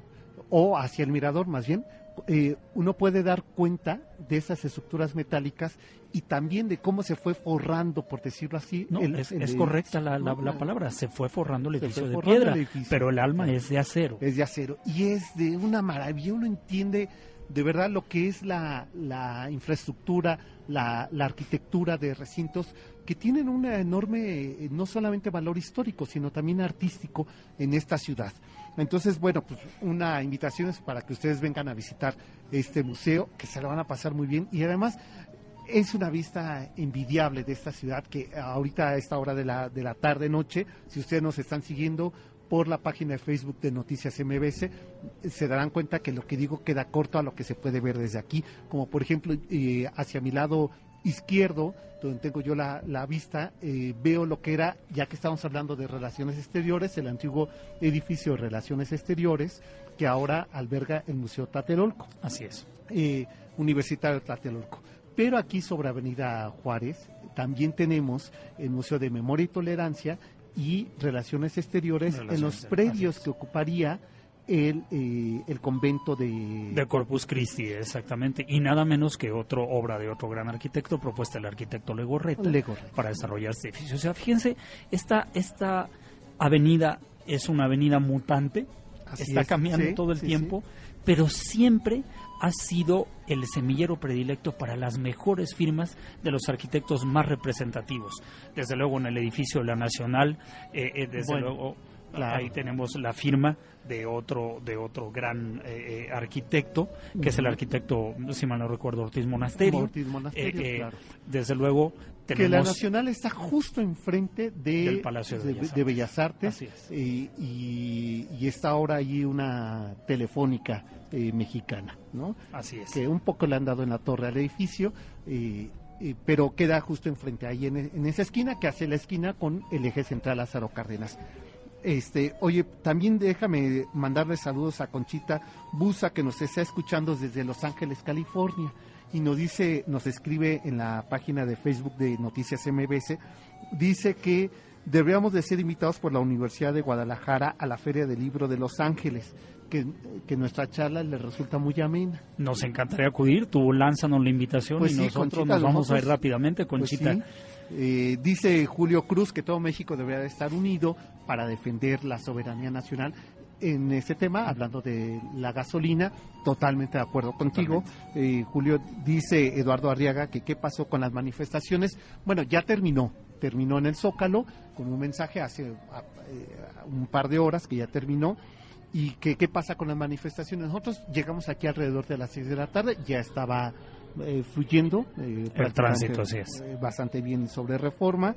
o hacia el mirador más bien, eh, uno puede dar cuenta de esas estructuras metálicas y también de cómo se fue forrando, por decirlo así. No, el- es, el- es correcta la, la- no, la palabra. Se fue forrando el edificio de piedra, el edificio. pero el alma es de acero. Es de acero y es de una maravilla. Uno entiende de verdad lo que es la, la infraestructura, la, la arquitectura de recintos que tienen un enorme, eh, no solamente valor histórico, sino también artístico en esta ciudad. Entonces, bueno, pues una invitación es para que ustedes vengan a visitar este museo, que se lo van a pasar muy bien. Y además es una vista envidiable de esta ciudad que ahorita a esta hora de la, de la tarde noche, si ustedes nos están siguiendo por la página de Facebook de Noticias MBS, se darán cuenta que lo que digo queda corto a lo que se puede ver desde aquí, como por ejemplo eh, hacia mi lado izquierdo, donde tengo yo la, la vista, eh, veo lo que era, ya que estamos hablando de relaciones exteriores, el antiguo edificio de relaciones exteriores, que ahora alberga el Museo Tlatelolco. Así es. Eh, Universitario Tlatelolco. Pero aquí sobre Avenida Juárez también tenemos el Museo de Memoria y Tolerancia y Relaciones Exteriores en los predios que ocuparía el, eh, el convento de... De Corpus Christi, exactamente. Y nada menos que otra obra de otro gran arquitecto, propuesta del arquitecto Legorreta, Legorreta. para desarrollar este edificio. O sea, fíjense, esta, esta avenida es una avenida mutante, Así está es, cambiando sí, todo el sí, tiempo, pero siempre ha sido el semillero predilecto para las mejores firmas de los arquitectos más representativos. Desde luego en el edificio de la Nacional, eh, eh, desde Bueno, luego claro. ahí tenemos la firma de otro de otro gran eh, eh, arquitecto, que es el arquitecto, si mal no recuerdo, Ortiz Monasterio. Ortiz Monasterio, Eh, eh, claro. Desde luego que la tenemos Nacional está justo enfrente de, Del Palacio de Bellas de Bellas Artes Así es. eh, y, y está ahora allí una telefónica eh, mexicana, ¿no? así es. que un poco le han dado en la torre al edificio, eh, eh, pero queda justo enfrente ahí en, en esa esquina que hace la esquina con el eje central Lázaro Cárdenas. Este, oye, también déjame mandarle saludos a Conchita Busa que nos está escuchando desde Los Ángeles, California y nos dice, nos escribe en la página de Facebook de Noticias MBS, dice que deberíamos de ser invitados por la Universidad de Guadalajara a la Feria del Libro de Los Ángeles, que, que nuestra charla le resulta muy amena. Nos encantaría acudir, tú lánzanos la invitación Pues y sí, nosotros Conchita, nos vamos a ir rápidamente, Pues Conchita. sí. Eh, dice Julio Cruz que todo México debería de estar unido para defender la soberanía nacional. En ese tema, hablando de la gasolina, totalmente de acuerdo contigo. Eh, Julio dice Eduardo Arriaga que qué pasó con las manifestaciones. Bueno, ya terminó, terminó en el Zócalo con un mensaje hace a- eh, un par de horas que ya terminó. ¿Y que, qué pasa con las manifestaciones? Nosotros llegamos aquí alrededor de las 6 de la tarde, ya estaba eh, fluyendo. eh, prácticamente, tránsito, así es. eh, bastante bien sobre reforma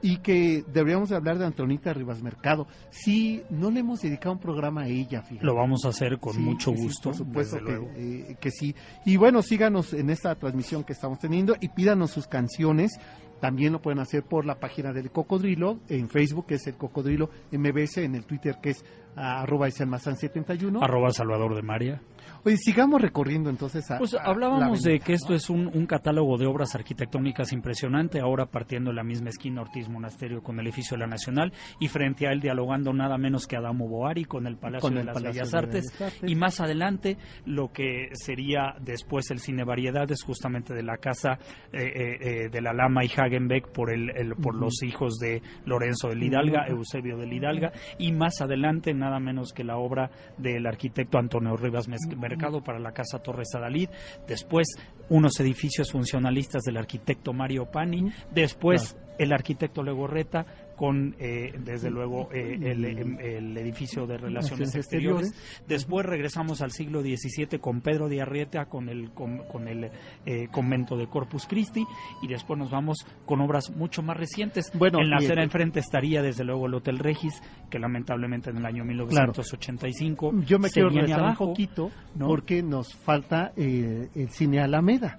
y que deberíamos de hablar de Antonita Rivas Mercado. Sí, no le hemos dedicado un programa a ella, fíjate. Lo vamos a hacer con Sí, mucho sí, sí, gusto, por supuesto desde que, luego. eh, que sí. Y bueno, síganos en esta transmisión que estamos teniendo y pídanos sus canciones. También lo pueden hacer por la página del Cocodrilo, en Facebook que es el Cocodrilo MBS, en el Twitter que es ah, arroba Iselmazán 71. Arroba Salvador de María. Oye, sigamos recorriendo entonces a, Pues a hablábamos de que esto ¿no? es un, un catálogo de obras arquitectónicas impresionante, ahora partiendo de la misma esquina Ortiz Monasterio con el edificio de la Nacional y frente a él dialogando nada menos que Adamo Boari con el Palacio Con de el las Palacio Bellas de Artes Bellas Artes. y más adelante lo que sería después el cine variedades justamente de la casa eh, eh, eh, de la Lama y Hagenbeck por el, el- por los hijos de Lorenzo de Lidalga, Ujú. Eusebio de Lidalga y más adelante nada menos que la obra del arquitecto Antonio Rivas Mercado para la Casa Torres Adalid, después unos edificios funcionalistas del arquitecto Mario Pani, después el arquitecto Legorreta con, eh, desde luego, eh, el, em- el edificio de Relaciones Exteriores. Después regresamos al siglo XVII con Pedro de Arrieta, con el, con, con el eh, convento de Corpus Christi, y después nos vamos con obras mucho más recientes. Bueno, en la acera enfrente estaría, desde luego, el Hotel Regis, que lamentablemente en el año 1985 Yo me quiero regresar abajo. un poquito ¿no? porque nos falta eh, el cine Alameda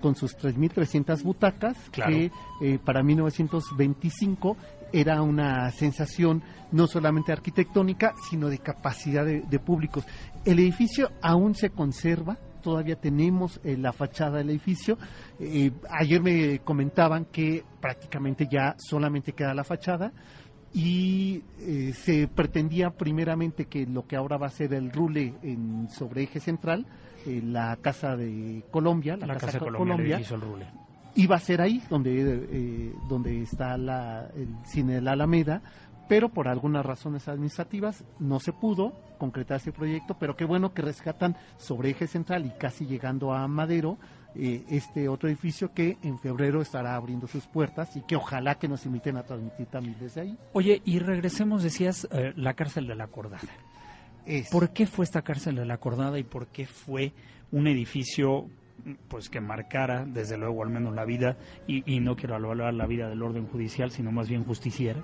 con sus 3.300 butacas Claro. que eh, para 1925 era una sensación no solamente arquitectónica sino de capacidad de, de públicos. El edificio aún se conserva. Todavía tenemos eh, la fachada del edificio. Eh, ayer me comentaban que prácticamente ya solamente queda la fachada y eh, se pretendía primeramente que lo que ahora va a ser el rule en, sobre eje central, eh, la Casa de Colombia, la, la Casa de Co- Colombia, edificio El Rule. Iba a ser ahí donde, eh, donde está la, el cine de la Alameda, pero por algunas razones administrativas no se pudo concretar ese proyecto, pero qué bueno que rescatan sobre eje central y casi llegando a Madero eh, este otro edificio que en febrero estará abriendo sus puertas y que ojalá que nos inviten a transmitir también desde ahí. Oye, y regresemos, decías, eh, la cárcel de la Acordada. ¿Por qué fue esta cárcel de la Acordada y por qué fue un edificio pues que marcara desde luego al menos la vida y, no quiero hablar la vida del orden judicial sino más bien justiciera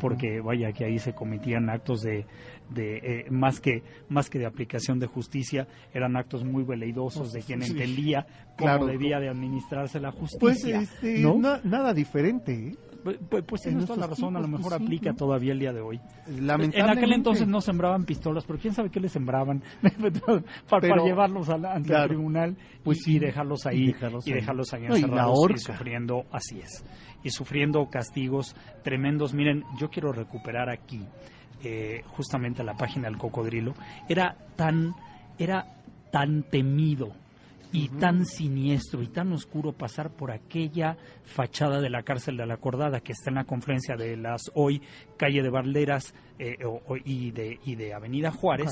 porque vaya que ahí se cometían actos de, de eh, más que más que de aplicación de justicia eran actos muy veleidosos de quien entendía cómo debía de administrarse la justicia pues este, nada diferente ¿eh? Pues, pues, pues tienes toda la razón, a lo mejor aplica todavía el día de hoy. En aquel entonces no sembraban pistolas, pero quién sabe qué le sembraban [LAUGHS] para, llevarlos ante el tribunal pues y, dejarlos ahí y dejarlos ahí, encerrados y, sufriendo, así es, y sufriendo castigos tremendos. Miren, yo quiero recuperar aquí eh, justamente la página del cocodrilo. Era tan, era tan temido y tan siniestro y tan oscuro pasar por aquella fachada de la cárcel de la Acordada que está en la confluencia de las hoy calle de Barleras eh, y, de, y de Avenida Juárez,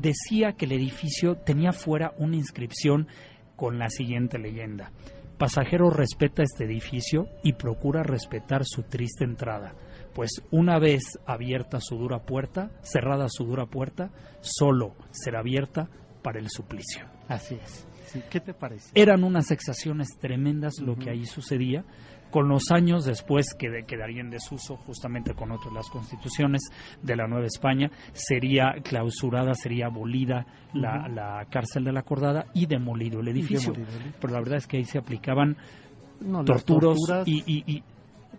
decía que el edificio tenía fuera una inscripción con la siguiente leyenda. Pasajero respeta este edificio y procura respetar su triste entrada, pues una vez abierta su dura puerta, cerrada su dura puerta, solo será abierta para el suplicio. Así es. ¿Qué te parece? Eran unas exacciones tremendas lo que ahí sucedía. Con los años después que quedaría en desuso justamente con otras las constituciones de la Nueva España, sería clausurada, sería abolida la, cárcel de la Acordada y demolido el edificio. Pero la verdad es que ahí se aplicaban torturos, y,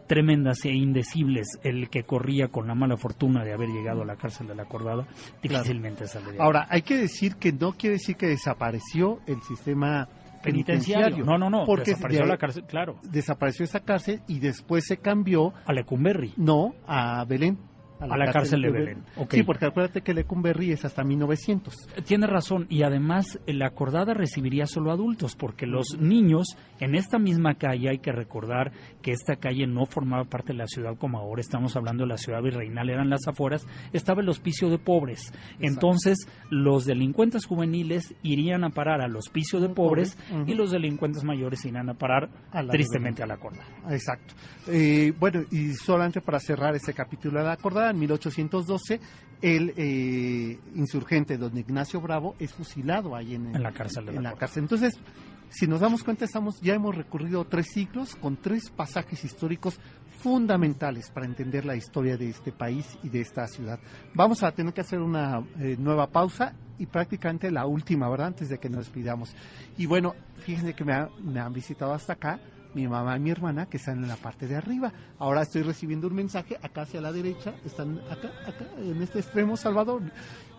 tremendas e indecibles el que corría con la mala fortuna de haber llegado a la cárcel de la Acordada, difícilmente saldría. Ahora, hay que decir que no quiere decir que desapareció el sistema penitenciario. No, no, no, porque desapareció la cárcel, claro. Desapareció esa cárcel y después se cambió... A Lecumberri. No, a Belén a la, cárcel, de Belén. Sí, porque acuérdate que Lecumberri es hasta 1900. Tiene razón, y además la acordada recibiría solo adultos, porque los niños en esta misma calle, hay que recordar que esta calle no formaba parte de la ciudad como ahora estamos hablando de la ciudad virreinal, eran las afueras, estaba el hospicio de pobres. Entonces, los delincuentes juveniles irían a parar al hospicio de pobres y los delincuentes mayores irían a parar tristemente a la acordada. Exacto. Eh, bueno, y solamente para cerrar este capítulo de la acordada, en 1812 el eh, insurgente don Ignacio Bravo es fusilado ahí en, la cárcel. en la, cárcel. Entonces, si nos damos cuenta, estamos ya hemos recorrido tres siglos con tres pasajes históricos fundamentales para entender la historia de este país y de esta ciudad. Vamos a tener que hacer una eh, nueva pausa y prácticamente la última, ¿verdad? Antes de que nos despidamos. Y bueno, fíjense que me, me han visitado hasta acá mi mamá y mi hermana que están en la parte de arriba. Ahora estoy recibiendo un mensaje acá hacia la derecha, están acá, acá, en este extremo, Salvador.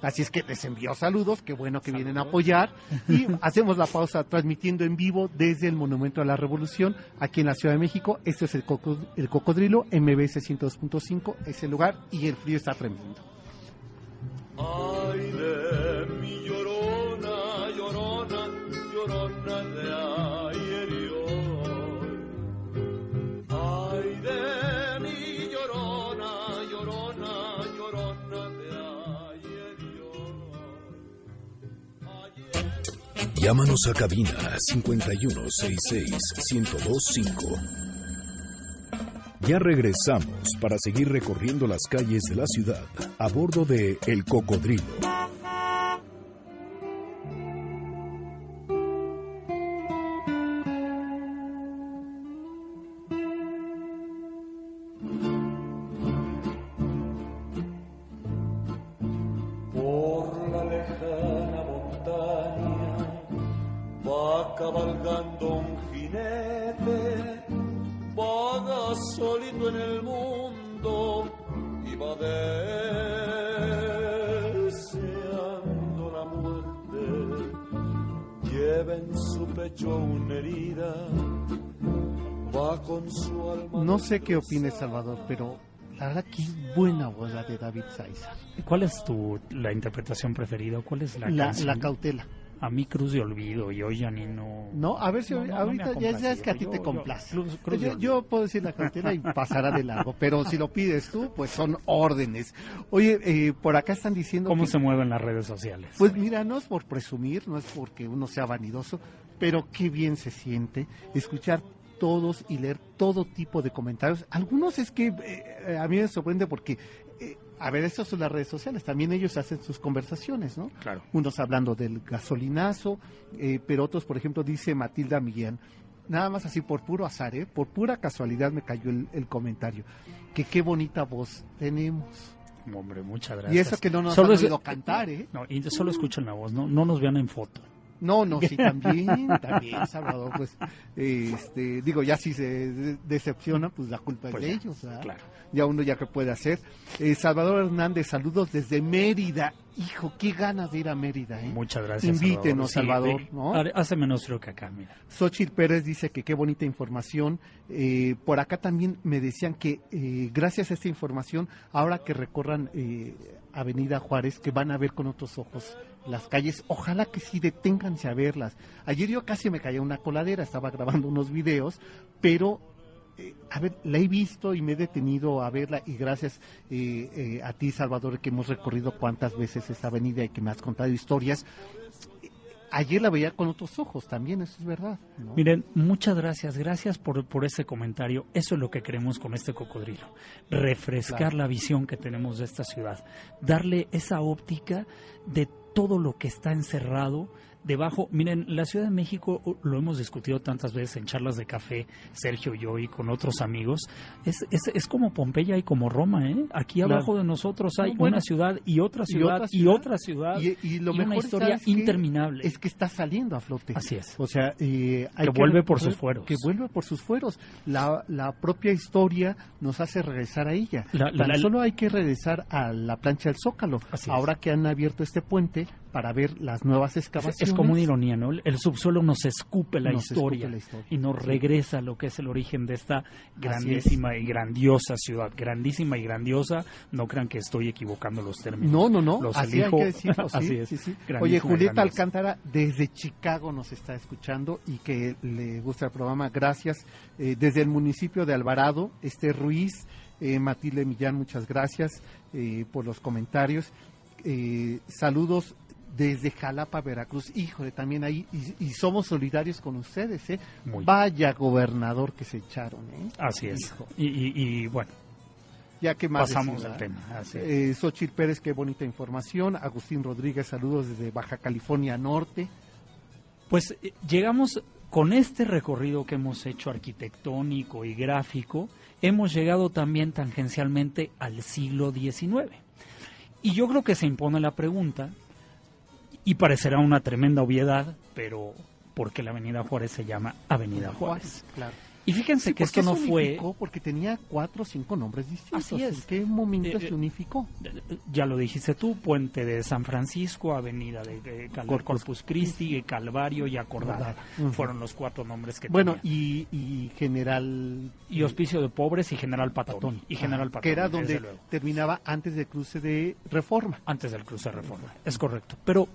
Así es que les envío saludos, qué bueno que vienen a apoyar. [LAUGHS] Y hacemos la pausa transmitiendo en vivo desde el Monumento a la Revolución, aquí en la Ciudad de México. Este es el, el Cocodrilo, MBS 102.5, es el lugar y el frío está tremendo. Ay Llámanos a cabina 5166-1025. Ya regresamos para seguir recorriendo las calles de la ciudad a bordo de El Cocodrilo. Qué opines, Salvador, pero la verdad que buena voz la de David Saiza. ¿Cuál es tu la interpretación preferida? ¿Cuál es la La, la cautela. a mí Cruz de Olvido y hoy ni no... No, a ver si No, no, no ahorita ya sabes que a ti te yo- complace. Cruz- yo, puedo decir la cantera y pasará de largo, [LAUGHS] pero si lo pides tú, pues son órdenes. Oye, eh, por acá están diciendo ¿Cómo que- se mueven las redes sociales? Pues mira, no es por presumir, no es porque uno sea vanidoso, pero qué bien se siente escuchar todos y leer todo tipo de comentarios. Algunos es que eh, a mí me sorprende porque, eh, a ver, estas son las redes sociales, también ellos hacen sus conversaciones, ¿no? Claro. Unos hablando del gasolinazo, eh, pero otros, por ejemplo, dice Matilda Millán, nada más así por puro azar, ¿eh? por pura casualidad me cayó el, el comentario, que qué bonita voz tenemos. Hombre, muchas gracias. Y eso que no nos Solo han es- cantar, ¿eh? No, y solo escuchan la voz, no, no nos vean en foto. No, no, sí, también, también, Salvador, pues, este, digo, ya si se de- decepciona, pues la culpa Pues es de ya, ellos, ¿verdad? claro. Ya uno ya que puede hacer. Eh, Salvador Hernández, saludos desde Mérida. Hijo, qué ganas de ir a Mérida, ¿eh? Muchas gracias. Invítenos, Salvador, Sí, ¿no? hace- Hace menos frío que acá, mira. Xochitl Pérez dice que qué bonita información. Eh, por acá también me decían que eh, gracias a esta información, ahora que recorran eh, Avenida Juárez, que van a ver con otros ojos las calles, ojalá que sí deténganse a verlas. Ayer yo casi me caía una coladera, estaba grabando unos videos, pero eh, a ver, la he visto y me he detenido a verla y gracias eh, eh, a ti, Salvador, que hemos recorrido cuántas veces esta avenida y que me has contado historias. Ayer la veía con otros ojos también, eso es verdad. ¿no? Miren, muchas gracias, gracias por, por ese comentario. Eso es lo que queremos con este cocodrilo. Refrescar Claro. la visión que tenemos de esta ciudad. Darle esa óptica de todo lo que está encerrado debajo. Miren, la Ciudad de México lo hemos discutido tantas veces en charlas de café, Sergio y yo y con otros amigos. Es, es, es como Pompeya y como Roma, ¿eh? Aquí Claro. abajo de nosotros hay No, bueno. una ciudad y otra Y ciudad otra y ciudad. otra ciudad. Y, y lo y mejor una historia interminable. es que está saliendo a flote. Así es. O sea, eh, hay Que vuelve por sus fueros. Que vuelve por sus fueros. La, la propia historia nos hace regresar a ella. La- la- Tan la- solo hay que regresar a la plancha del Zócalo. Así es. Ahora que han abierto este puente para ver las nuevas Es, excavaciones. es como una ironía, ¿no? El, el subsuelo nos escupe la, Nos historia, escupe la historia. y nos regresa a lo que es el origen de esta grandísima y grandiosa ciudad. Grandísima y grandiosa, no crean que estoy equivocando los términos. No, no, no. Los así elijo. hay que decirlo. [LAUGHS] sí, Así es. sí, sí. Oye, Julieta. Alcántara desde Chicago nos está escuchando y que le gusta el programa. Gracias. Eh, desde el municipio de Alvarado, este Ruiz, eh, Matilde Millán, muchas gracias eh, por los comentarios. Eh, saludos desde Jalapa, Veracruz. Híjole, también ahí. Y, y somos solidarios con ustedes, ¿eh? Muy. Vaya gobernador que se echaron, ¿eh? Así es. Y, y- y, bueno, Ya que más pasamos al tema. Así. Eh, Xochitl Pérez, qué bonita información. Agustín Rodríguez, saludos desde Baja California Norte. Pues eh, llegamos con este recorrido que hemos hecho arquitectónico y gráfico, hemos llegado también tangencialmente al siglo XIX. Y yo creo que se impone la pregunta, y parecerá una tremenda obviedad, pero ¿por qué la Avenida Juárez se llama Avenida Juárez? Claro. Y fíjense Sí, que ¿por qué esto no se fue... Porque tenía cuatro o cinco nombres distintos. Así es. ¿En qué momento Eh, eh, se unificó? Ya lo dijiste tú, Puente de San Francisco, Avenida de, de Cal- Corpus Corpus Christi, Calvario y Acordada. Fueron los cuatro nombres que Bueno, tenía. y, y General... y Hospicio de Pobres y General Patón. Patón. Y General Patón. Que era donde terminaba antes del cruce de Reforma. antes del cruce de reforma. Es correcto. Pero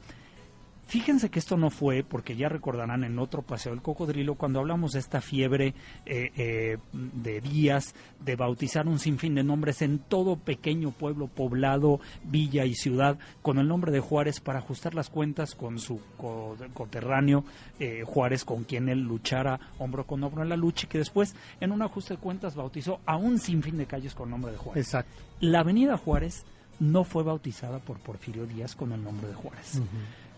fíjense que esto no fue, porque ya recordarán en otro paseo del cocodrilo, cuando hablamos de esta fiebre eh, eh, de días, de bautizar un sinfín de nombres en todo pequeño pueblo, poblado, villa y ciudad, con el nombre de Juárez para ajustar las cuentas con su co- coterráneo eh, Juárez, con quien él luchara hombro con hombro en la lucha, y que después, en un ajuste de cuentas, bautizó a un sinfín de calles con el nombre de Juárez. Exacto. La avenida Juárez no fue bautizada por Porfirio Díaz con el nombre de Juárez.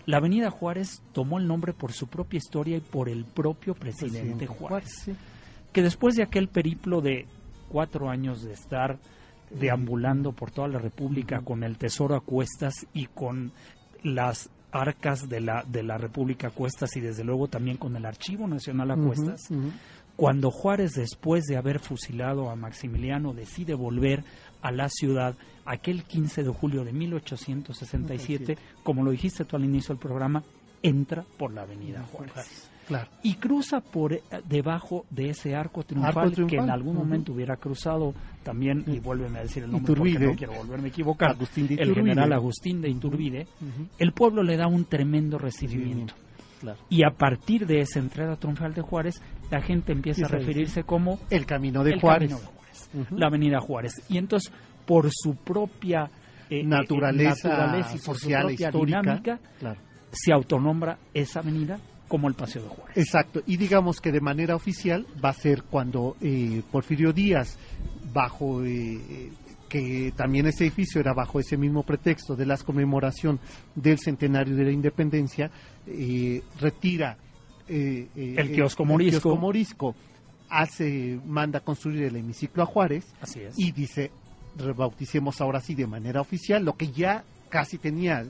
La avenida Juárez tomó el nombre por su propia historia y por el propio presidente Juárez, sí. que después de aquel periplo de cuatro años de estar deambulando por toda la República con el tesoro a cuestas y con las arcas de la, de la República a cuestas y desde luego también con el Archivo Nacional a cuestas, cuando Juárez, después de haber fusilado a Maximiliano, decide volver a la ciudad aquel 15 de julio de 1867, como lo dijiste tú al inicio del programa, entra por la avenida Juárez. Claro. y cruza por eh, debajo de ese arco triunfal, triunfal, que en algún momento hubiera cruzado también, y vuélveme a decir el nombre Iturbide. porque no quiero volverme a equivocar, Agustín de el general Agustín de Iturbide, el pueblo le da un tremendo recibimiento. Claro. Y a partir de esa entrada triunfal de Juárez, la gente empieza a referirse como El camino de el Juárez. Camino de Juárez, la Avenida Juárez. Y entonces, por su propia eh, eh, Naturaleza y social, propia histórica. dinámica, Claro. se autonombra esa avenida como el Paseo de Juárez. Exacto, y digamos que de manera oficial va a ser cuando eh, Porfirio Díaz, bajo eh, que también ese edificio era bajo ese mismo pretexto de la conmemoración del centenario de la independencia, eh, retira eh, El kiosco el kiosco morisco, hace, manda construir el hemiciclo a Juárez Así es. y dice, rebauticemos ahora sí de manera oficial, lo que ya casi tenía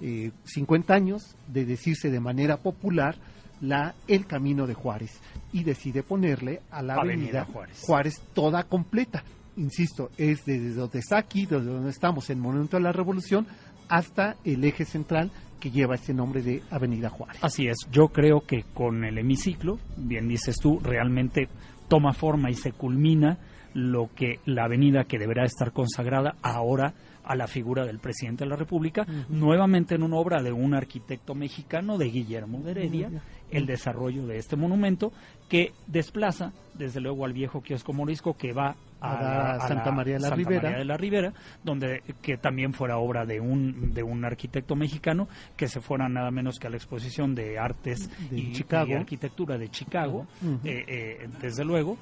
eh, 50 años de decirse de manera popular la el camino de Juárez y decide ponerle a la Avenida avenida, Juárez. Juárez. toda completa. Insisto, es desde donde está aquí, desde donde estamos en el Monumento de la Revolución, hasta el eje central que lleva ese nombre de Avenida Juárez. Así es, yo creo que con el hemiciclo, bien dices tú, realmente toma forma y se culmina lo que la avenida que deberá estar consagrada ahora a la figura del presidente de la República, nuevamente en una obra de un arquitecto mexicano, de Guillermo de Heredia, el desarrollo de este monumento que desplaza desde luego al viejo kiosco morisco que va a, A la- a Santa María de la Santa Ribera. María de la Ribera, donde que también fuera obra de un de un arquitecto mexicano que se fuera nada menos que a la exposición de artes De y, Chicago. y arquitectura de Chicago, eh, eh, desde luego,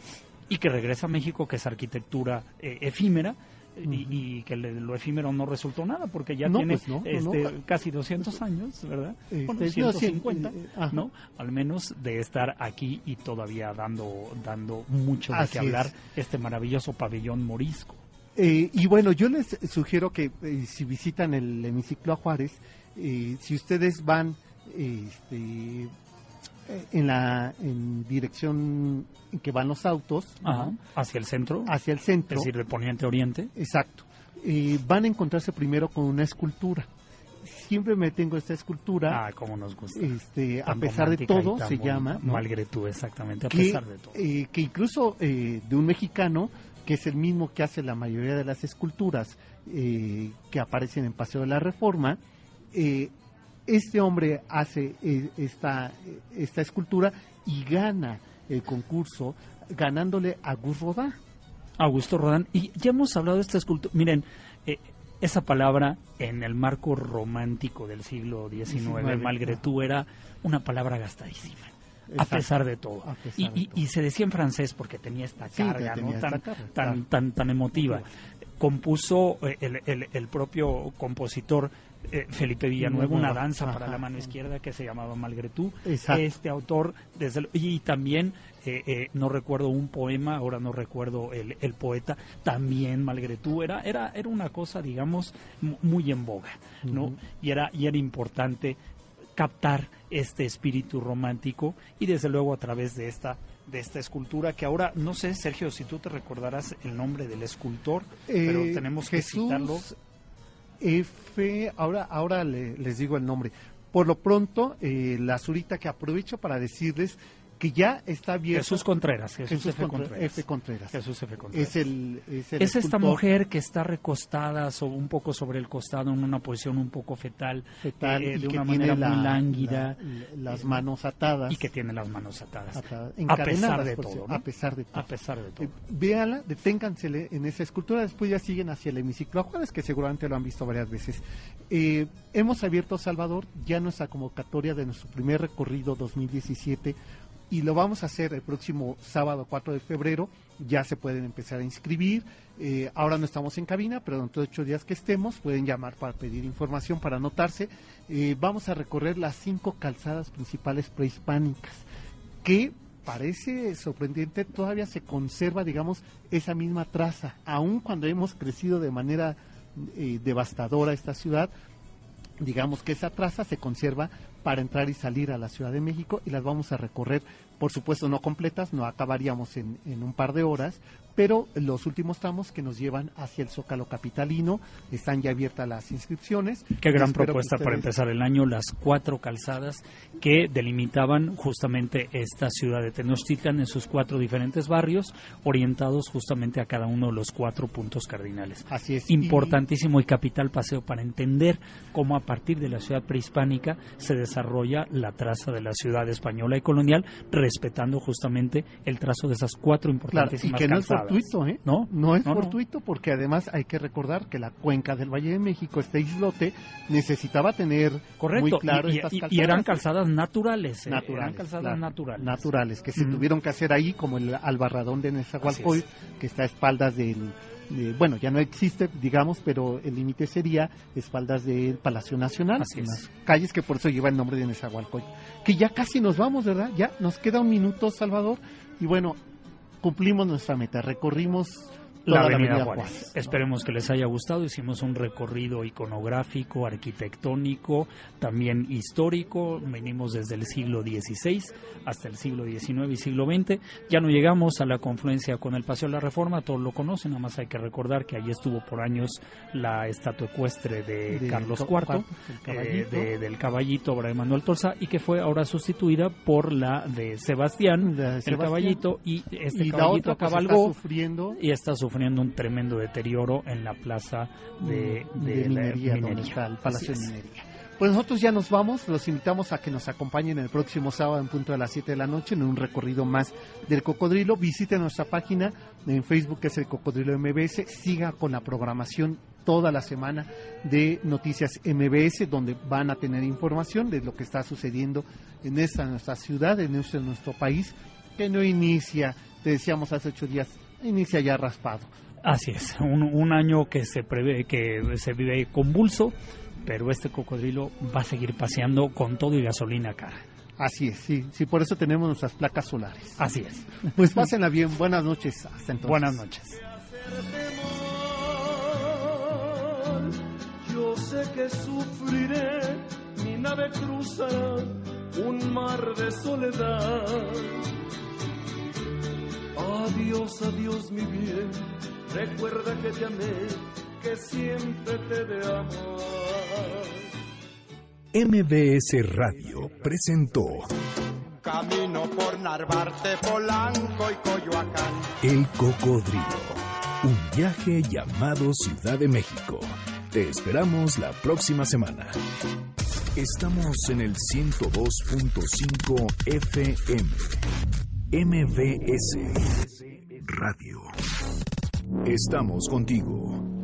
y que regresa a México, que es arquitectura eh, efímera. Y, y que le- lo efímero no resultó nada porque ya No, tiene pues no, este, no. casi 200 años, ¿verdad? Este, Bueno, no, 150, cien- eh, ajá. ¿no? Al menos de estar aquí y todavía dando dando mucho de Así qué hablar es. este maravilloso pabellón morisco. Eh, y bueno, yo les sugiero que eh, si visitan el hemiciclo a Juárez, eh, si ustedes van este, eh, en la en dirección en que van los autos Ajá, ¿no? hacia el centro, hacia el es centro, decir, de poniente a oriente. exacto, eh, van a encontrarse primero con una escultura. Siempre me tengo esta escultura, Ah, como nos gusta. este, a pesar de y todo, se bonita. llama, ¿no? Malgré tú, exactamente, a que, pesar de todo. eh, que incluso eh, de un mexicano, que es el mismo que hace la mayoría de las esculturas eh, que aparecen en Paseo de la Reforma, eh, este hombre hace eh, esta, esta escultura y gana el concurso ganándole a Gus Rodin. Augusto Rodán. Y ya hemos hablado de esta escultura. Miren, eh, esa palabra en el marco romántico del siglo XIX, XIX, malgré tú, era una palabra gastadísima. A pesar de todo. Pesar Y, de y- todo. y se decía en francés porque tenía esta Sí, carga, tenía ¿no? esta tan, carga, tan, tan, tan emotiva. Compuso eh, el, el- el propio compositor eh, Felipe Villanueva una danza para la mano izquierda que se llamaba Malgré tú. Exacto. Este autor, desde, y también, eh, eh, no recuerdo un poema, ahora no recuerdo el, el poeta, también Malgré tú, era, era, era una cosa, digamos, mu- muy en boga, ¿no? Y, era, y era importante captar este espíritu romántico y desde luego a través de esta de esta escultura que ahora no sé Sergio si tú te recordarás el nombre del escultor pero Eh, tenemos que Jesús citarlo F, ahora, ahora le- les digo el nombre. Por lo pronto, eh, la Zurita que aprovecho para decirles que ya está abierto. Jesús Contreras Jesús, Jesús F. Contreras F. Contreras. Jesús F. Contreras Es el, es el es esta mujer que está recostada so- un poco sobre el costado en una posición un poco fetal, fetal eh, de que una tiene manera la- muy lánguida la- las manos atadas. y que tiene las manos atadas. atadas, a pesar de todo. A pesar de todo. A pesar de todo. Eh, véala, deténgansele en esa escultura, después ya siguen hacia el hemiciclo a Juárez, que seguramente lo han visto varias veces. Eh, hemos abierto Salvador ya nuestra convocatoria de nuestro primer recorrido 2017 y lo vamos a hacer el próximo sábado 4 de febrero. Ya se pueden empezar a inscribir. Eh, ahora no estamos en cabina, pero dentro de ocho días que estemos pueden llamar para pedir información, para anotarse. Eh, vamos a recorrer las cinco calzadas principales prehispánicas que parece sorprendente, todavía se conserva, digamos, esa misma traza, aun cuando hemos crecido de manera eh, devastadora esta ciudad, digamos que esa traza se conserva para entrar y salir a la Ciudad de México y las vamos a recorrer por supuesto no completas, no acabaríamos en, en un par de horas, pero los últimos tramos que nos llevan hacia el Zócalo Capitalino, están ya abiertas las inscripciones. Qué gran Espero propuesta para empezar el año, las cuatro calzadas que delimitaban justamente esta ciudad de Tenochtitlan en sus cuatro diferentes barrios, orientados justamente a cada uno de los cuatro puntos cardinales. Así es. Importantísimo y capital paseo para entender cómo a partir de la ciudad prehispánica se desarrolla la traza de la ciudad española y colonial, respetando justamente el trazo de esas cuatro Claro, y que no es calzadas. fortuito, ¿eh? ¿No? No es No, no. fortuito porque además hay que recordar que la cuenca del Valle de México, este islote, necesitaba tener Correcto, muy claro y, y- estas y- calzadas. y eran calzadas naturales, ¿eh? naturales, eran calzadas claro, naturales. naturales, que se Mm. tuvieron que hacer ahí, como el albarradón de Nezahualcóyotl, que está a espaldas del, de- bueno, ya no existe, digamos, pero el límite sería espaldas del Palacio Nacional, Así es. unas calles que por eso lleva el nombre de Nezahualcóyotl. Que ya casi nos vamos, ¿verdad? Ya nos queda un minuto, Salvador, y bueno, cumplimos nuestra meta, recorrimos la toda Avenida Juárez. Juárez. Esperemos que les haya gustado. Hicimos un recorrido iconográfico, arquitectónico, también histórico. Venimos desde el siglo XVI hasta el siglo XIX y siglo XX. Ya no llegamos a la confluencia con el Paseo de la Reforma, todos lo conocen, nada más hay que recordar que allí estuvo por años la estatua ecuestre de, De Carlos IV. eh, caballito. de- del caballito de Manuel Torza y que fue ahora sustituida por la de Sebastián, De el caballito y este y la caballito otra pues, cabalgó está sufriendo y está sufriendo un tremendo deterioro en la plaza de, Mm, de de la minería, minería. está el Palacio de. Minería. Pues nosotros ya nos vamos, los invitamos a que nos acompañen el próximo sábado en punto de las 7 de la noche en un recorrido más del cocodrilo. Visite nuestra página en Facebook que es el Cocodrilo MBS, siga con la programación toda la semana de Noticias MBS, donde van a tener información de lo que está sucediendo en esta nuestra ciudad, en nuestro, en nuestro país, que no inicia, te decíamos hace ocho días, inicia ya raspado. Así es, un, un año que se prevé que se vive convulso, pero este cocodrilo va a seguir paseando con todo y gasolina cara. Así es, sí, sí, por eso tenemos nuestras placas solares. Así es. Pues pásenla bien, buenas noches, hasta entonces. Buenas noches. Yo sé que sufriré, mi nave cruzará un mar de soledad. Adiós, adiós, mi bien, recuerda que te amé, que siempre te de amar. MBS Radio presentó Camino por Narvarte, Polanco y Coyoacán. El Cocodrilo, un viaje llamado Ciudad de México. Te esperamos la próxima semana. Estamos en el 102.5 FM. MBS Radio. Estamos contigo.